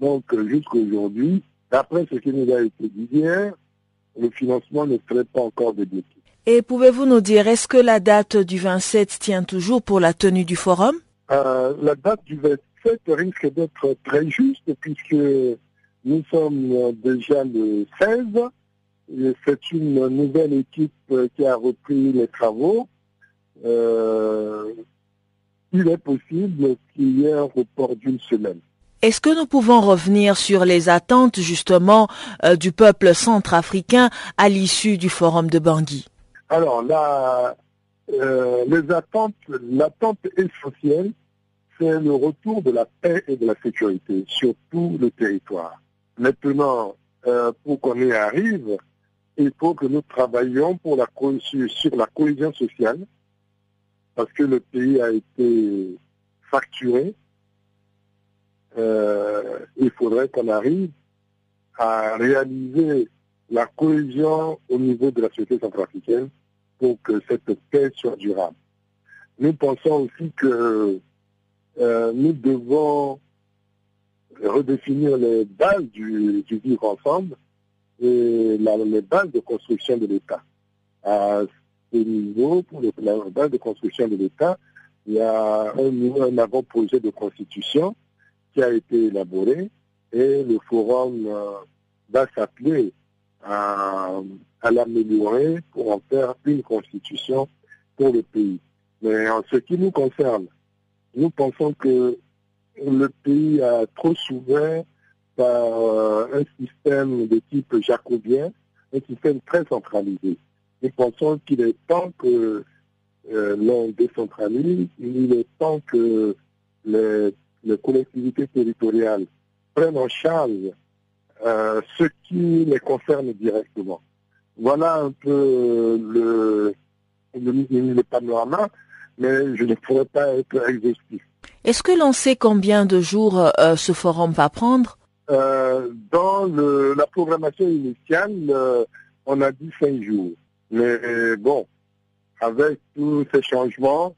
Speaker 13: Donc, jusqu'à aujourd'hui, d'après ce qui nous a été dit hier, le financement ne serait pas encore débloqué.
Speaker 14: Et pouvez-vous nous dire, est-ce que la date du 27 tient toujours pour la tenue du forum?
Speaker 13: La date du 27 risque d'être très juste puisque nous sommes déjà le 16. C'est une nouvelle équipe qui a repris les travaux. Euh, il est possible qu'il y ait un report d'une semaine.
Speaker 14: Est-ce que nous pouvons revenir sur les attentes justement euh, du peuple centrafricain à l'issue du forum de Bangui?
Speaker 13: Alors là, euh, les attentes, l'attente essentielle, c'est le retour de la paix et de la sécurité sur tout le territoire. Maintenant, euh, pour qu'on y arrive, il faut que nous travaillions pour la sur la cohésion sociale, parce que le pays a été facturé. Euh, il faudrait qu'on arrive à réaliser la cohésion au niveau de la société centrafricaine pour que cette paix soit durable. Nous pensons aussi que euh, nous devons redéfinir les bases du, vivre ensemble et les bases de construction de l'État. À ce niveau, pour les, la base de construction de l'État, il y a un, un avant-projet de constitution qui a été élaboré et le forum euh, va s'appeler à l'améliorer pour en faire une constitution pour le pays. Mais en ce qui nous concerne, nous pensons que le pays a trop souffert par euh, un système de type jacobien, un système très centralisé. Nous pensons qu'il est temps que euh, l'on décentralise, il est temps que les, collectivités territoriales prennent en charge euh, ce qui les concerne directement. Voilà un peu le, le panorama, mais je ne pourrais pas être exhaustif.
Speaker 14: Est-ce que l'on sait combien de jours euh, ce forum va prendre?
Speaker 13: Euh, dans le, la programmation initiale, euh, on a dit cinq jours. Mais bon, avec tous ces changements,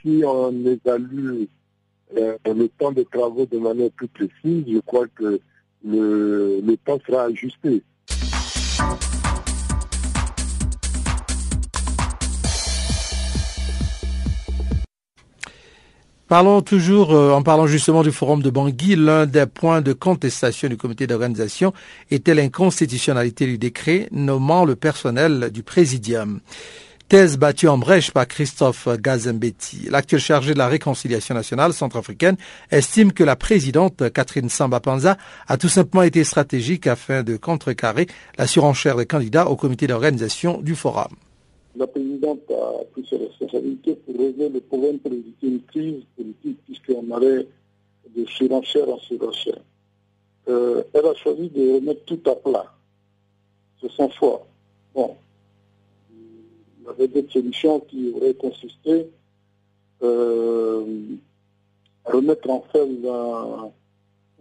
Speaker 13: si on évalue le temps de travaux de manière plus précise, je crois que le, le temps sera ajusté.
Speaker 1: Parlons toujours, euh, en parlant justement du forum de Bangui, l'un des points de contestation du comité d'organisation était l'inconstitutionnalité du décret nommant le personnel du présidium. Thèse battue en brèche par Christophe Gazembetti. L'actuel chargé de la réconciliation nationale centrafricaine estime que la présidente Catherine Samba Panza a tout simplement été stratégique afin de contrecarrer la surenchère des candidats au comité d'organisation du forum.
Speaker 6: La présidente a pris ses responsabilités pour régler le problème pour éviter une crise politique puisqu'on allait de surenchère en surenchère. Euh, elle a choisi de remettre tout à plat. C'est son choix. Bon, il y avait d'autres solutions qui auraient consisté euh, à remettre en fait la,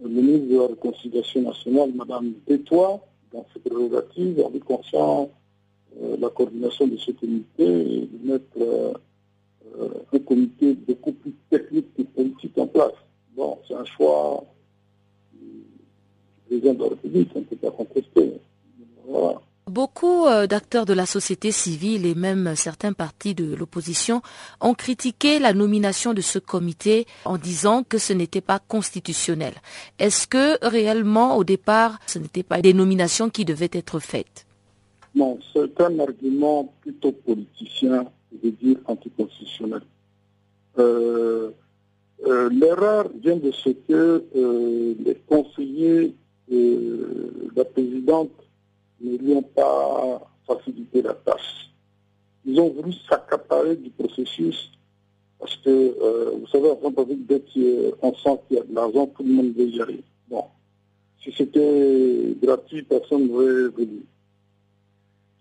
Speaker 6: le ministre de la Réconciliation nationale, Mme Détois, dans ses prérogatives, en lui confiant la coordination de ce comité et de mettre euh, euh, un comité beaucoup plus technique que politique en place. Bon, c'est un choix du président de la République, on ne peut pas contester.
Speaker 3: Beaucoup euh, d'acteurs de la société civile et même certains partis de l'opposition ont critiqué la nomination de ce comité en disant que ce n'était pas constitutionnel. Est-ce que réellement, au départ, ce n'était pas des nominations qui devaient être faites?
Speaker 6: Non, c'est un argument plutôt politicien de dire anticonstitutionnel. Euh, euh, L'erreur vient de ce que euh, les conseillers de la présidente ne lui ont pas facilité la tâche. Ils ont voulu s'accaparer du processus parce que, euh, vous savez, en République, dès qu'on sent qu'il y a de l'argent, tout le monde veut y aller. Bon, si c'était gratuit, personne n'aurait voulu.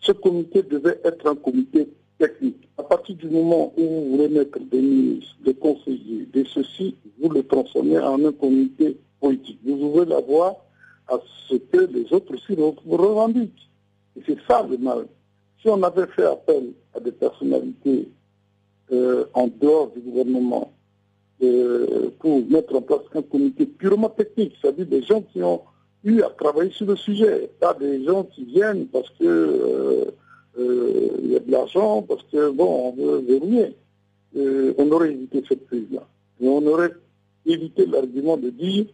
Speaker 6: Ce comité devait être un comité technique. À partir du moment où vous voulez mettre des ministres, des conseillers, des ceci, vous le transformez en un comité politique. Vous ouvrez la voie à ce que les autres aussi vous revendiquent. Et c'est ça le mal. Si on avait fait appel à des personnalités euh, en dehors du gouvernement euh, pour mettre en place un comité purement technique, c'est-à-dire des gens qui ont eu à travailler sur le sujet, pas des gens qui viennent parce que euh, euh, y a de l'argent, parce que bon, on veut verrouiller. Euh, on aurait évité cette crise-là. Et on aurait évité l'argument de dire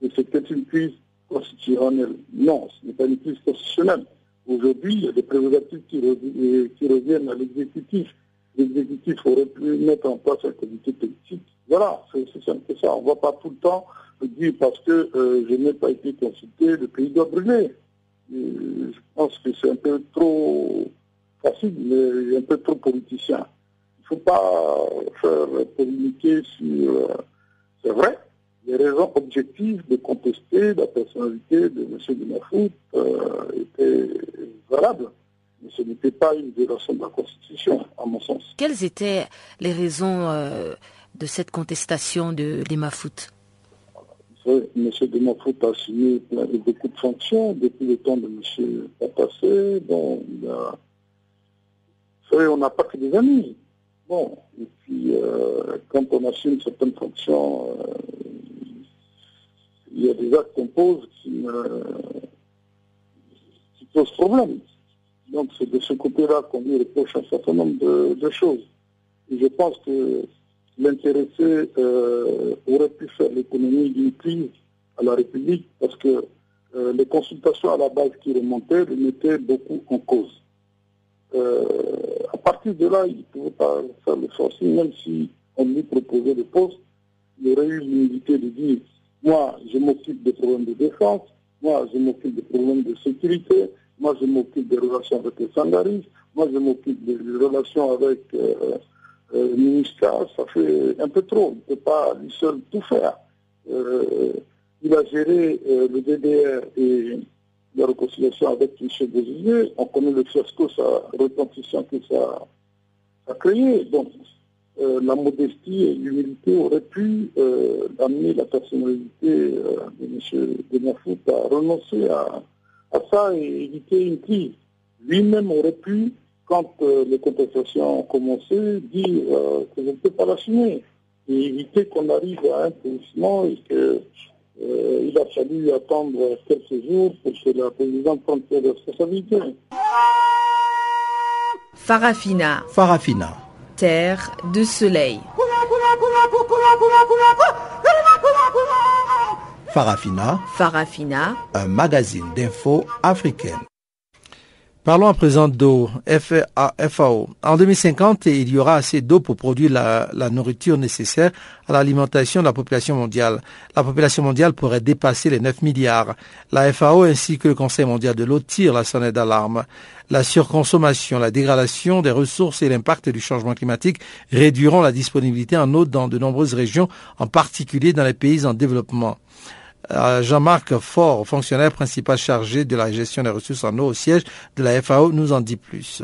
Speaker 6: que c'était une crise constitutionnelle. Non, ce n'est pas une crise constitutionnelle. Aujourd'hui, il y a des prérogatives qui, rev- qui reviennent à l'exécutif. L'exécutif aurait pu mettre en place un comité politique. Voilà, c'est simple que ça. On ne va pas tout le temps dire parce que euh, je n'ai pas été consulté, le pays doit brûler. Je pense que c'est un peu trop facile, mais un peu trop politicien. Il ne faut pas faire polémiquer sur... euh, c'est vrai, les raisons objectives de contester la personnalité de M. Guinafout euh, étaient valables. Mais ce n'était pas une violation de la Constitution, à mon sens.
Speaker 3: Quelles étaient les raisons euh, de cette contestation de
Speaker 6: savez, M. Guinafout a de- beaucoup de fonctions depuis le temps de M. Patassé. Bon, a... Vous savez, on n'a pas que des amis. Bon, et puis euh, quand on assume certaines fonctions, euh, il y a des actes qu'on pose qui, posent problème. Donc c'est de ce côté-là qu'on lui reproche un certain nombre de, choses. Et je pense que l'intéressé aurait pu faire l'économie d'une crise à la République parce que les consultations à la base qui remontaient le mettaient beaucoup en cause. Euh, à partir de là, il ne pouvait pas faire le forcing, même si on lui proposait le poste, il aurait eu l'humilité de dire, moi, je m'occupe des problèmes de défense, moi, je m'occupe des problèmes de sécurité, moi, je m'occupe des relations avec les sangaristes, moi, je m'occupe des relations avec euh, euh, ministère, ça fait un peu trop. Il ne peut pas lui seul tout faire. il a géré le DDR et la réconciliation avec M. Bézier, on connaît le fiasco sa retentissant que ça a créé. Donc, euh, la modestie et l'humilité auraient pu euh, amener la personnalité euh, de M. Benafout à renoncer à, ça et éviter une crise. Lui-même aurait pu, quand les contestations ont commencé, dire que je ne peux pas l'assumer et éviter qu'on arrive à un positionnement et que euh, il a fallu attendre quelques jours pour que la présidente prenne ses responsabilités.
Speaker 15: Farafina.
Speaker 1: Farafina.
Speaker 15: Terre de soleil.
Speaker 1: Farafina.
Speaker 15: Farafina.
Speaker 1: Un magazine d'infos africaine. Parlons à présent d'eau, FAO. En 2050, il y aura assez d'eau pour produire la, nourriture nécessaire à l'alimentation de la population mondiale. La population mondiale pourrait dépasser les 9 milliards. La FAO ainsi que le Conseil mondial de l'eau tirent la sonnette d'alarme. La surconsommation, la dégradation des ressources et l'impact du changement climatique réduiront la disponibilité en eau dans de nombreuses régions, en particulier dans les pays en développement. Euh, Jean-Marc Faure, fonctionnaire principal chargé de la gestion des ressources en eau au siège de la FAO, nous en dit plus.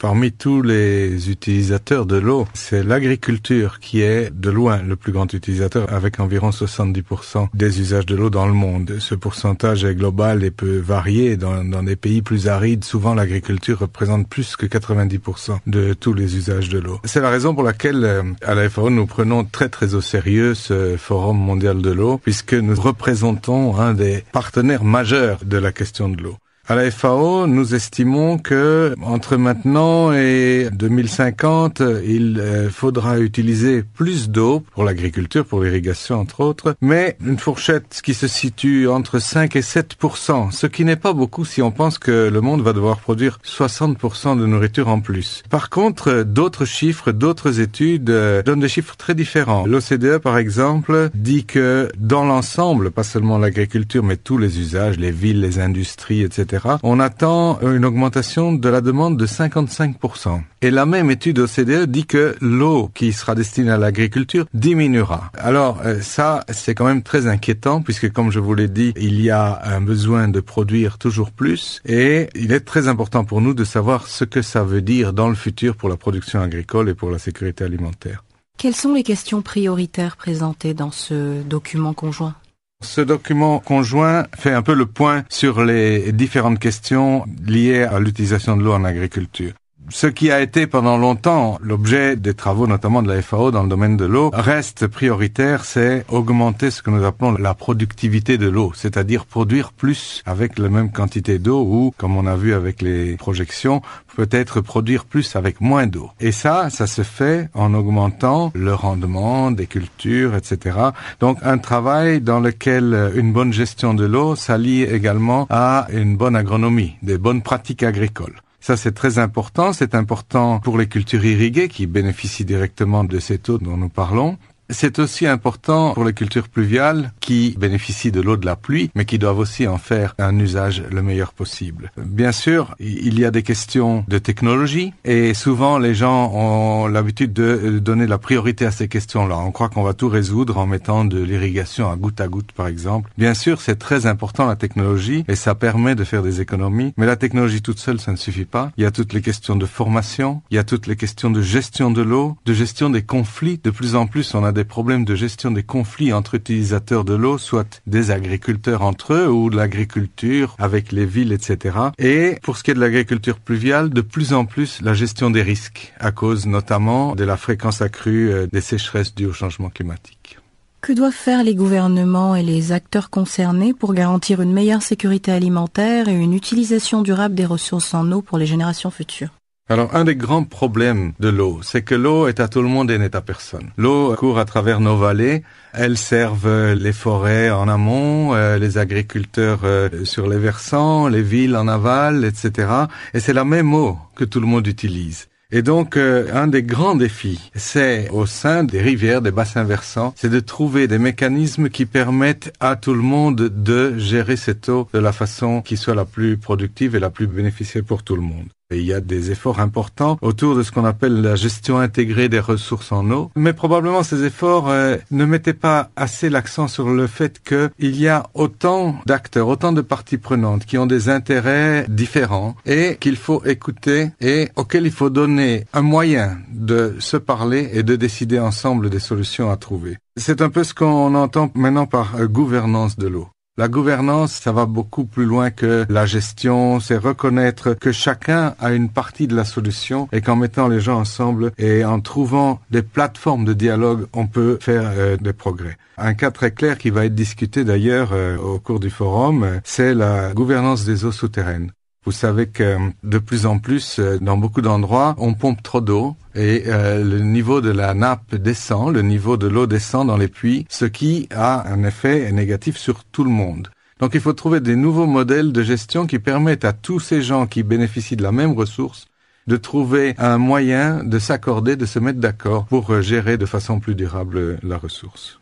Speaker 16: Parmi tous les utilisateurs de l'eau, c'est l'agriculture qui est de loin le plus grand utilisateur avec environ 70% des usages de l'eau dans le monde. Ce pourcentage est global et peut varier. Dans, des pays plus arides, souvent l'agriculture représente plus que 90% de tous les usages de l'eau. C'est la raison pour laquelle euh, à la FAO nous prenons très très au sérieux ce Forum mondial de l'eau puisque nous représentons un des partenaires majeurs de la question de l'eau. À la FAO, nous estimons que entre maintenant et 2050, il euh, faudra utiliser plus d'eau pour l'agriculture, pour l'irrigation entre autres, mais une fourchette qui se situe entre 5 et 7% ce qui n'est pas beaucoup si on pense que le monde va devoir produire 60% de nourriture en plus. Par contre, d'autres chiffres, d'autres études euh, donnent des chiffres très différents. L'OCDE, par exemple, dit que dans l'ensemble, pas seulement l'agriculture, mais tous les usages, les villes, les industries, etc., on attend une augmentation de la demande de 55%. Et la même étude OCDE dit que l'eau qui sera destinée à l'agriculture diminuera. Alors euh, ça, c'est quand même très inquiétant puisque comme je vous l'ai dit, il y a un besoin de produire toujours plus et il est très important pour nous de savoir ce que ça veut dire dans le futur pour la production agricole et pour la sécurité alimentaire.
Speaker 17: Quelles sont les questions prioritaires présentées dans ce document conjoint?
Speaker 16: Ce document conjoint fait un peu le point sur les différentes questions liées à l'utilisation de l'eau en agriculture ce qui a été pendant longtemps l'objet des travaux notamment de la FAO dans le domaine de l'eau reste prioritaire, c'est augmenter ce que nous appelons la productivité de l'eau, c'est-à-dire produire plus avec la même quantité d'eau ou, comme on a vu avec les projections, peut-être produire plus avec moins d'eau. Et ça, ça se fait en augmentant le rendement des cultures, etc. Donc un travail dans lequel une bonne gestion de l'eau s'allie également à une bonne agronomie, des bonnes pratiques agricoles. Ça, c'est très important. C'est important pour les cultures irriguées qui bénéficient directement de cette eau dont nous parlons. C'est aussi important pour les cultures pluviales qui bénéficient de l'eau de la pluie, mais qui doivent aussi en faire un usage le meilleur possible. Bien sûr, il y a des questions de technologie et souvent les gens ont l'habitude de donner la priorité à ces questions-là. On croit qu'on va tout résoudre en mettant de l'irrigation à goutte à goutte, par exemple. Bien sûr, c'est très important la technologie et ça permet de faire des économies, mais la technologie toute seule, ça ne suffit pas. Il y a toutes les questions de formation, il y a toutes les questions de gestion de l'eau, de gestion des conflits. De plus en plus, on a des des problèmes de gestion des conflits entre utilisateurs de l'eau, soit des agriculteurs entre eux ou de l'agriculture avec les villes, etc. Et pour ce qui est de l'agriculture pluviale, de plus en plus la gestion des risques, à cause notamment de la fréquence accrue euh, des sécheresses dues au changement climatique.
Speaker 17: Que doivent faire les gouvernements et les acteurs concernés pour garantir une meilleure sécurité alimentaire et une utilisation durable des ressources en eau pour les générations futures?
Speaker 16: Alors, un des grands problèmes de l'eau, c'est que l'eau est à tout le monde et n'est à personne. L'eau court à travers nos vallées, elles servent les forêts en amont, euh, les agriculteurs euh, sur les versants, les villes en aval, etc. Et c'est la même eau que tout le monde utilise. Et donc, euh, un des grands défis, c'est au sein des rivières, des bassins versants, c'est de trouver des mécanismes qui permettent à tout le monde de gérer cette eau de la façon qui soit la plus productive et la plus bénéficiaire pour tout le monde. Il y a des efforts importants autour de ce qu'on appelle la gestion intégrée des ressources en eau. Mais probablement ces efforts euh, ne mettaient pas assez l'accent sur le fait qu'il y a autant d'acteurs, autant de parties prenantes qui ont des intérêts différents et qu'il faut écouter et auxquels il faut donner un moyen de se parler et de décider ensemble des solutions à trouver. C'est un peu ce qu'on entend maintenant par gouvernance de l'eau. La gouvernance, ça va beaucoup plus loin que la gestion, c'est reconnaître que chacun a une partie de la solution et qu'en mettant les gens ensemble et en trouvant des plateformes de dialogue, on peut faire euh, des progrès. Un cas très clair qui va être discuté d'ailleurs euh, au cours du forum, c'est la gouvernance des eaux souterraines. Vous savez que de plus en plus, euh, dans beaucoup d'endroits, on pompe trop d'eau et euh, le niveau de la nappe descend, le niveau de l'eau descend dans les puits, ce qui a un effet négatif sur tout le monde. Donc il faut trouver des nouveaux modèles de gestion qui permettent à tous ces gens qui bénéficient de la même ressource de trouver un moyen de s'accorder, de se mettre d'accord pour euh, gérer de façon plus durable la ressource.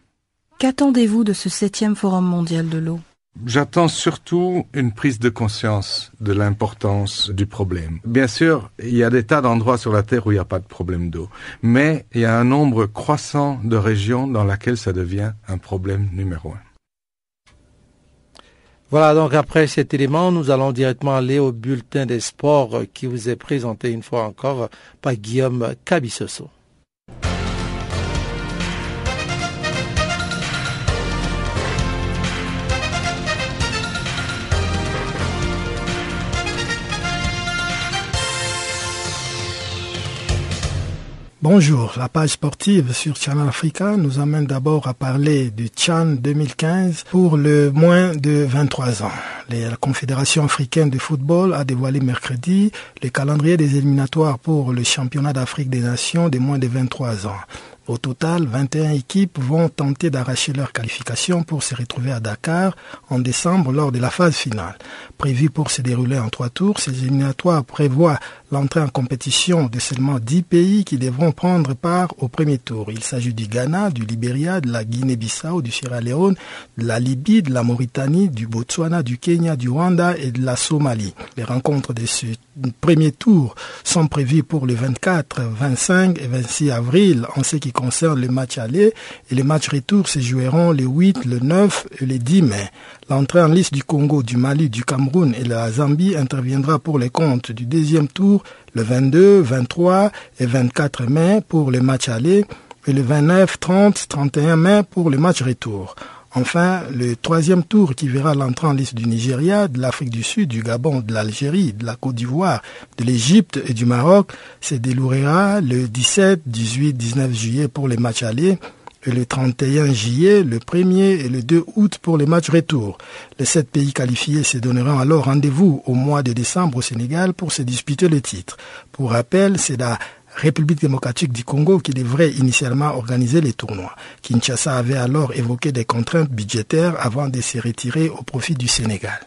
Speaker 17: Qu'attendez-vous de ce septième forum mondial de l'eau?
Speaker 16: J'attends surtout une prise de conscience de l'importance du problème. Bien sûr, il y a des tas d'endroits sur la Terre où il n'y a pas de problème d'eau, mais il y a un nombre croissant de régions dans lesquelles ça devient un problème numéro un.
Speaker 1: Voilà, donc après cet élément, nous allons directement aller au bulletin des sports qui vous est présenté une fois encore par Guillaume Cabissoso.
Speaker 10: Bonjour, la page sportive sur Channel Africa nous amène d'abord à parler du Chan 2015 pour le moins de 23 ans. La Confédération africaine de football a dévoilé mercredi le calendrier des éliminatoires pour le championnat d'Afrique des Nations des moins de 23 ans. Au total, 21 équipes vont tenter d'arracher leur qualification pour se retrouver à Dakar en décembre lors de la phase finale. Prévu pour se dérouler en trois tours, ces éliminatoires prévoient l'entrée en compétition de seulement 10 pays qui devront prendre part au premier tour. Il s'agit du Ghana, du Libéria, de la Guinée-Bissau, du Sierra Leone, de la Libye, de la Mauritanie, du Botswana, du Kenya, du Rwanda et de la Somalie. Les rencontres de ce premier tour sont prévues pour le 24, 25 et 26 avril concerne les matchs aller et les matchs retour se joueront le 8, le 9 et le 10 mai. L'entrée en liste du Congo, du Mali, du Cameroun et de la Zambie interviendra pour les comptes du deuxième tour le 22, 23 et 24 mai pour les matchs aller et le 29, 30, 31 mai pour les matchs retour. Enfin, le troisième tour qui verra l'entrée en liste du Nigeria, de l'Afrique du Sud, du Gabon, de l'Algérie, de la Côte d'Ivoire, de l'Égypte et du Maroc se déroulera le 17, 18, 19 juillet pour les matchs allés et le 31 juillet, le 1er et le 2 août pour les matchs retour. Les sept pays qualifiés se donneront alors rendez-vous au mois de décembre au Sénégal pour se disputer le titre. Pour rappel, c'est la République démocratique du Congo qui devrait initialement organiser les tournois. Kinshasa avait alors évoqué des contraintes budgétaires avant de se retirer au profit du Sénégal.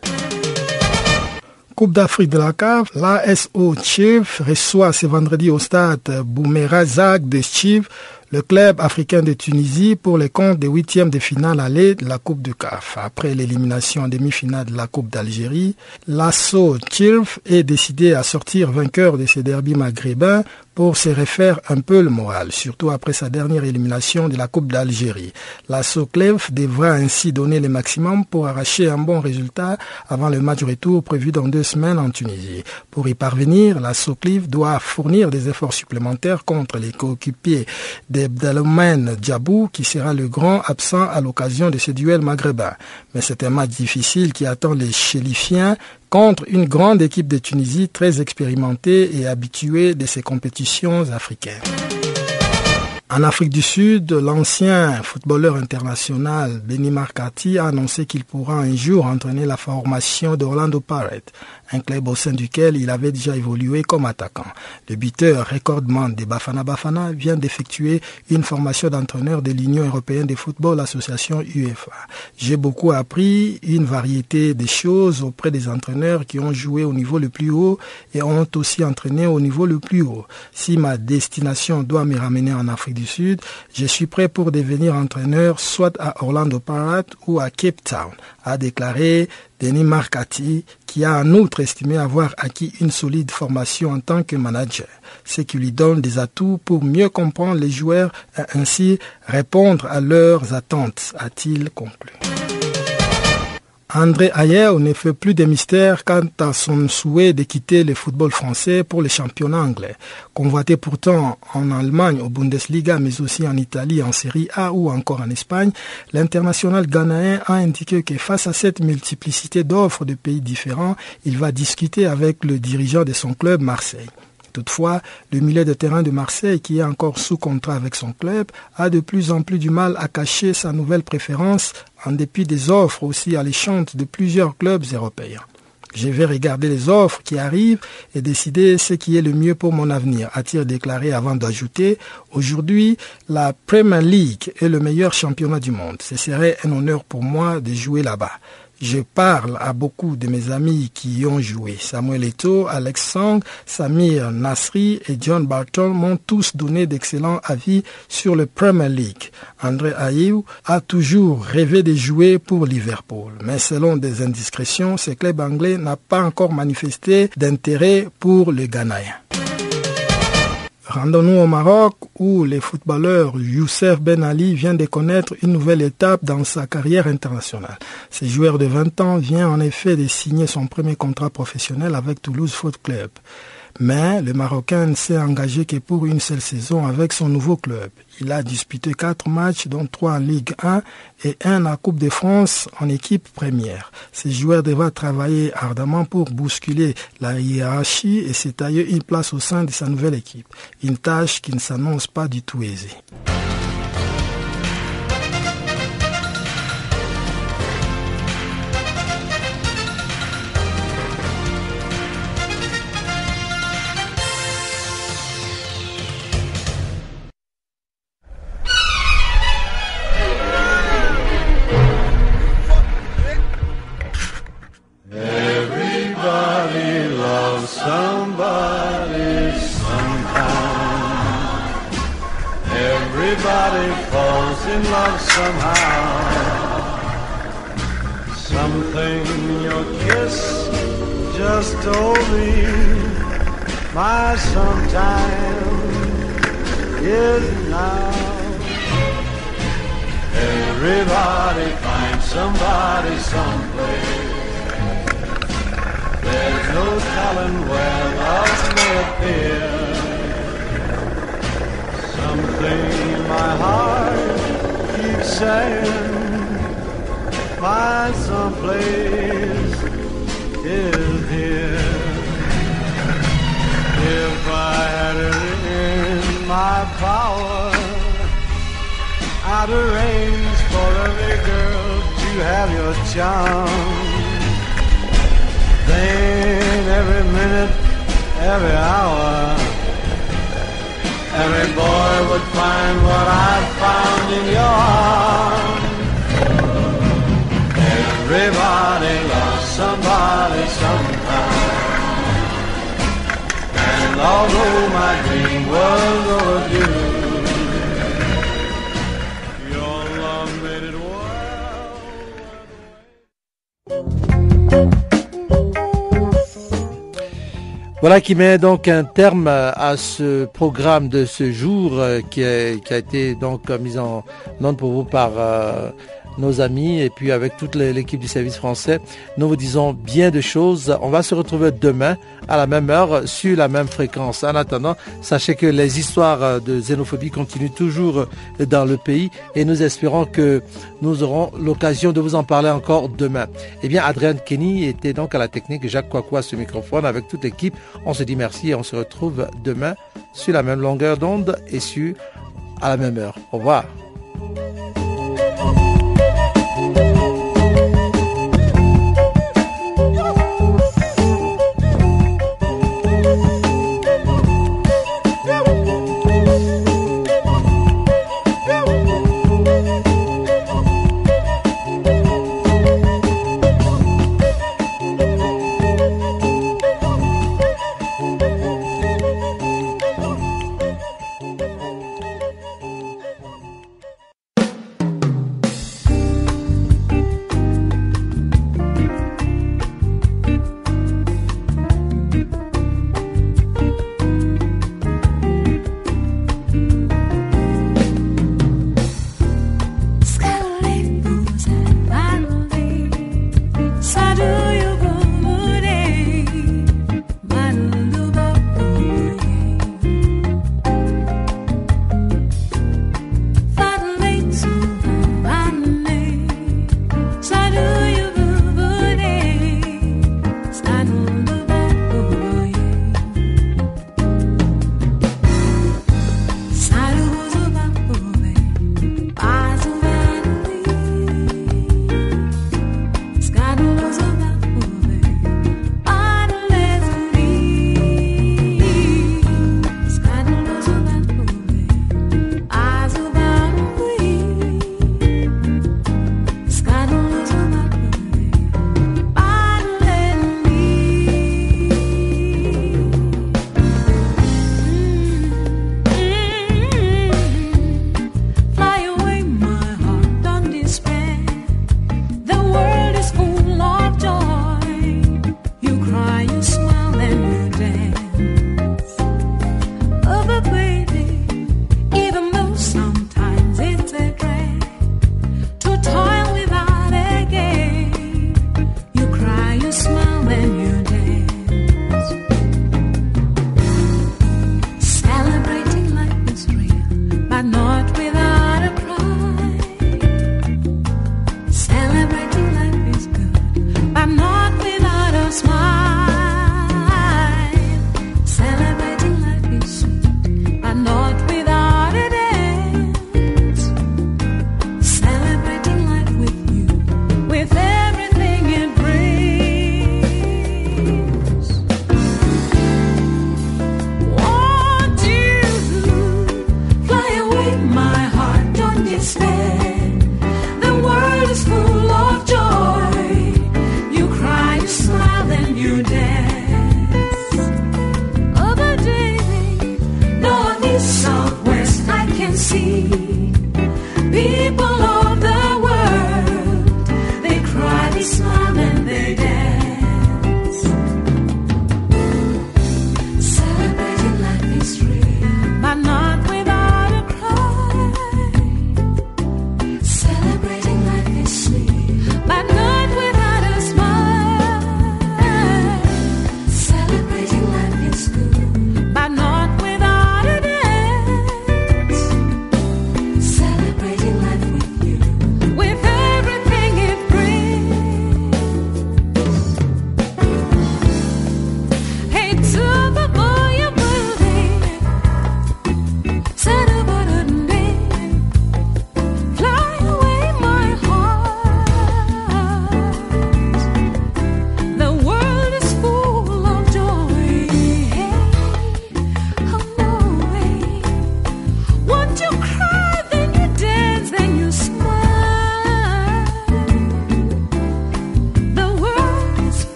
Speaker 10: Coupe d'Afrique de la CAF, l'ASO Chief reçoit ce vendredi au stade Boumerazak de Chief le club africain de Tunisie pour les comptes des huitièmes de finale aller de la Coupe du CAF. Après l'élimination en demi-finale de la Coupe d'Algérie, l'ASSO Chilf est décidé à sortir vainqueur de ces derby maghrébins pour se refaire un peu le moral, surtout après sa dernière élimination de la Coupe d'Algérie. La Soclef devra ainsi donner le maximum pour arracher un bon résultat avant le match retour prévu dans deux semaines en Tunisie. Pour y parvenir, la Soclef doit fournir des efforts supplémentaires contre les coéquipiers d'Abdelmen Djabou, qui sera le grand absent à l'occasion de ce duel maghrébin. Mais c'est un match difficile qui attend les Chélifiens contre une grande équipe de Tunisie très expérimentée et habituée de ces compétitions africaines. En Afrique du Sud, l'ancien footballeur international Benny Marcati a annoncé qu'il pourra un jour entraîner la formation d'Orlando Pirates, un club au sein duquel il avait déjà évolué comme attaquant. Le buteur recordman de Bafana Bafana vient d'effectuer une formation d'entraîneur de l'Union européenne de football association UEFA. J'ai beaucoup appris une variété de choses auprès des entraîneurs qui ont joué au niveau le plus haut et ont aussi entraîné au niveau le plus haut. Si ma destination doit me ramener en Afrique du Je suis prêt pour devenir entraîneur soit à Orlando Pirates ou à Cape Town, a déclaré Denis Marcati, qui a en outre estimé avoir acquis une solide formation en tant que manager, ce qui lui donne des atouts pour mieux comprendre les joueurs et ainsi répondre à leurs attentes, a-t-il conclu. André Ayer ne fait plus de mystère quant à son souhait de quitter le football français pour le championnat anglais. Convoité pourtant en Allemagne, au Bundesliga, mais aussi en Italie, en Série A ou encore en Espagne, l'international ghanéen a indiqué que face à cette multiplicité d'offres de pays différents, il va discuter avec le dirigeant de son club Marseille. Toutefois, le milieu de terrain de Marseille, qui est encore sous contrat avec son club, a de plus en plus du mal à cacher sa nouvelle préférence en dépit des offres aussi alléchantes de plusieurs clubs européens. Je vais regarder les offres qui arrivent et décider ce qui est le mieux pour mon avenir, a-t-il déclaré avant d'ajouter Aujourd'hui, la Premier League est le meilleur championnat du monde. Ce serait un honneur pour moi de jouer là-bas. Je parle à beaucoup de mes amis qui y ont joué. Samuel Eto'o, Alex Sang, Samir Nasri et John Barton m'ont tous donné d'excellents avis sur le Premier League. André Ayew a toujours rêvé de jouer pour Liverpool, mais selon des indiscrétions, ce club anglais n'a pas encore manifesté d'intérêt pour le Ghanaien. Rendons-nous au Maroc où le footballeur Youssef Ben Ali vient de connaître une nouvelle étape dans sa carrière internationale. Ce joueur de 20 ans vient en effet de signer son premier contrat professionnel avec Toulouse Foot Club. Mais le Marocain ne s'est engagé que pour une seule saison avec son nouveau club. Il a disputé quatre matchs, dont trois en Ligue 1 et un en Coupe de France en équipe première. Ce joueur devra travailler ardemment pour bousculer la hiérarchie et se tailler une place au sein de sa nouvelle équipe. Une tâche qui ne s'annonce pas du tout aisée.
Speaker 18: somebody sometime. Everybody falls in love somehow. Something your kiss just told me my sometime is now. Everybody finds somebody someplace. There's no telling where love may appear. Something in my heart keeps saying, my someplace is here. If I had it in my power, I'd arrange for every girl to have your charm every minute, every hour. Every boy would find what I found in your arms. Everybody loves somebody sometime. And although my dream was of you.
Speaker 1: Voilà qui met donc un terme à ce programme de ce jour euh, qui a, été donc mis en note pour vous par euh, nos amis et puis avec toute l'équipe du service français. Nous vous disons bien de choses. On va se retrouver demain à la même heure sur la même fréquence. En attendant, sachez que les histoires de xénophobie continuent toujours dans le pays et nous espérons que nous aurons l'occasion de vous en parler encore demain. Eh bien, Adrienne Kenny était donc à la technique, Jacques Quacou à ce microphone avec toute l'équipe. On se dit merci et on se retrouve demain sur la même longueur d'onde et sur
Speaker 9: à la même heure. Au revoir.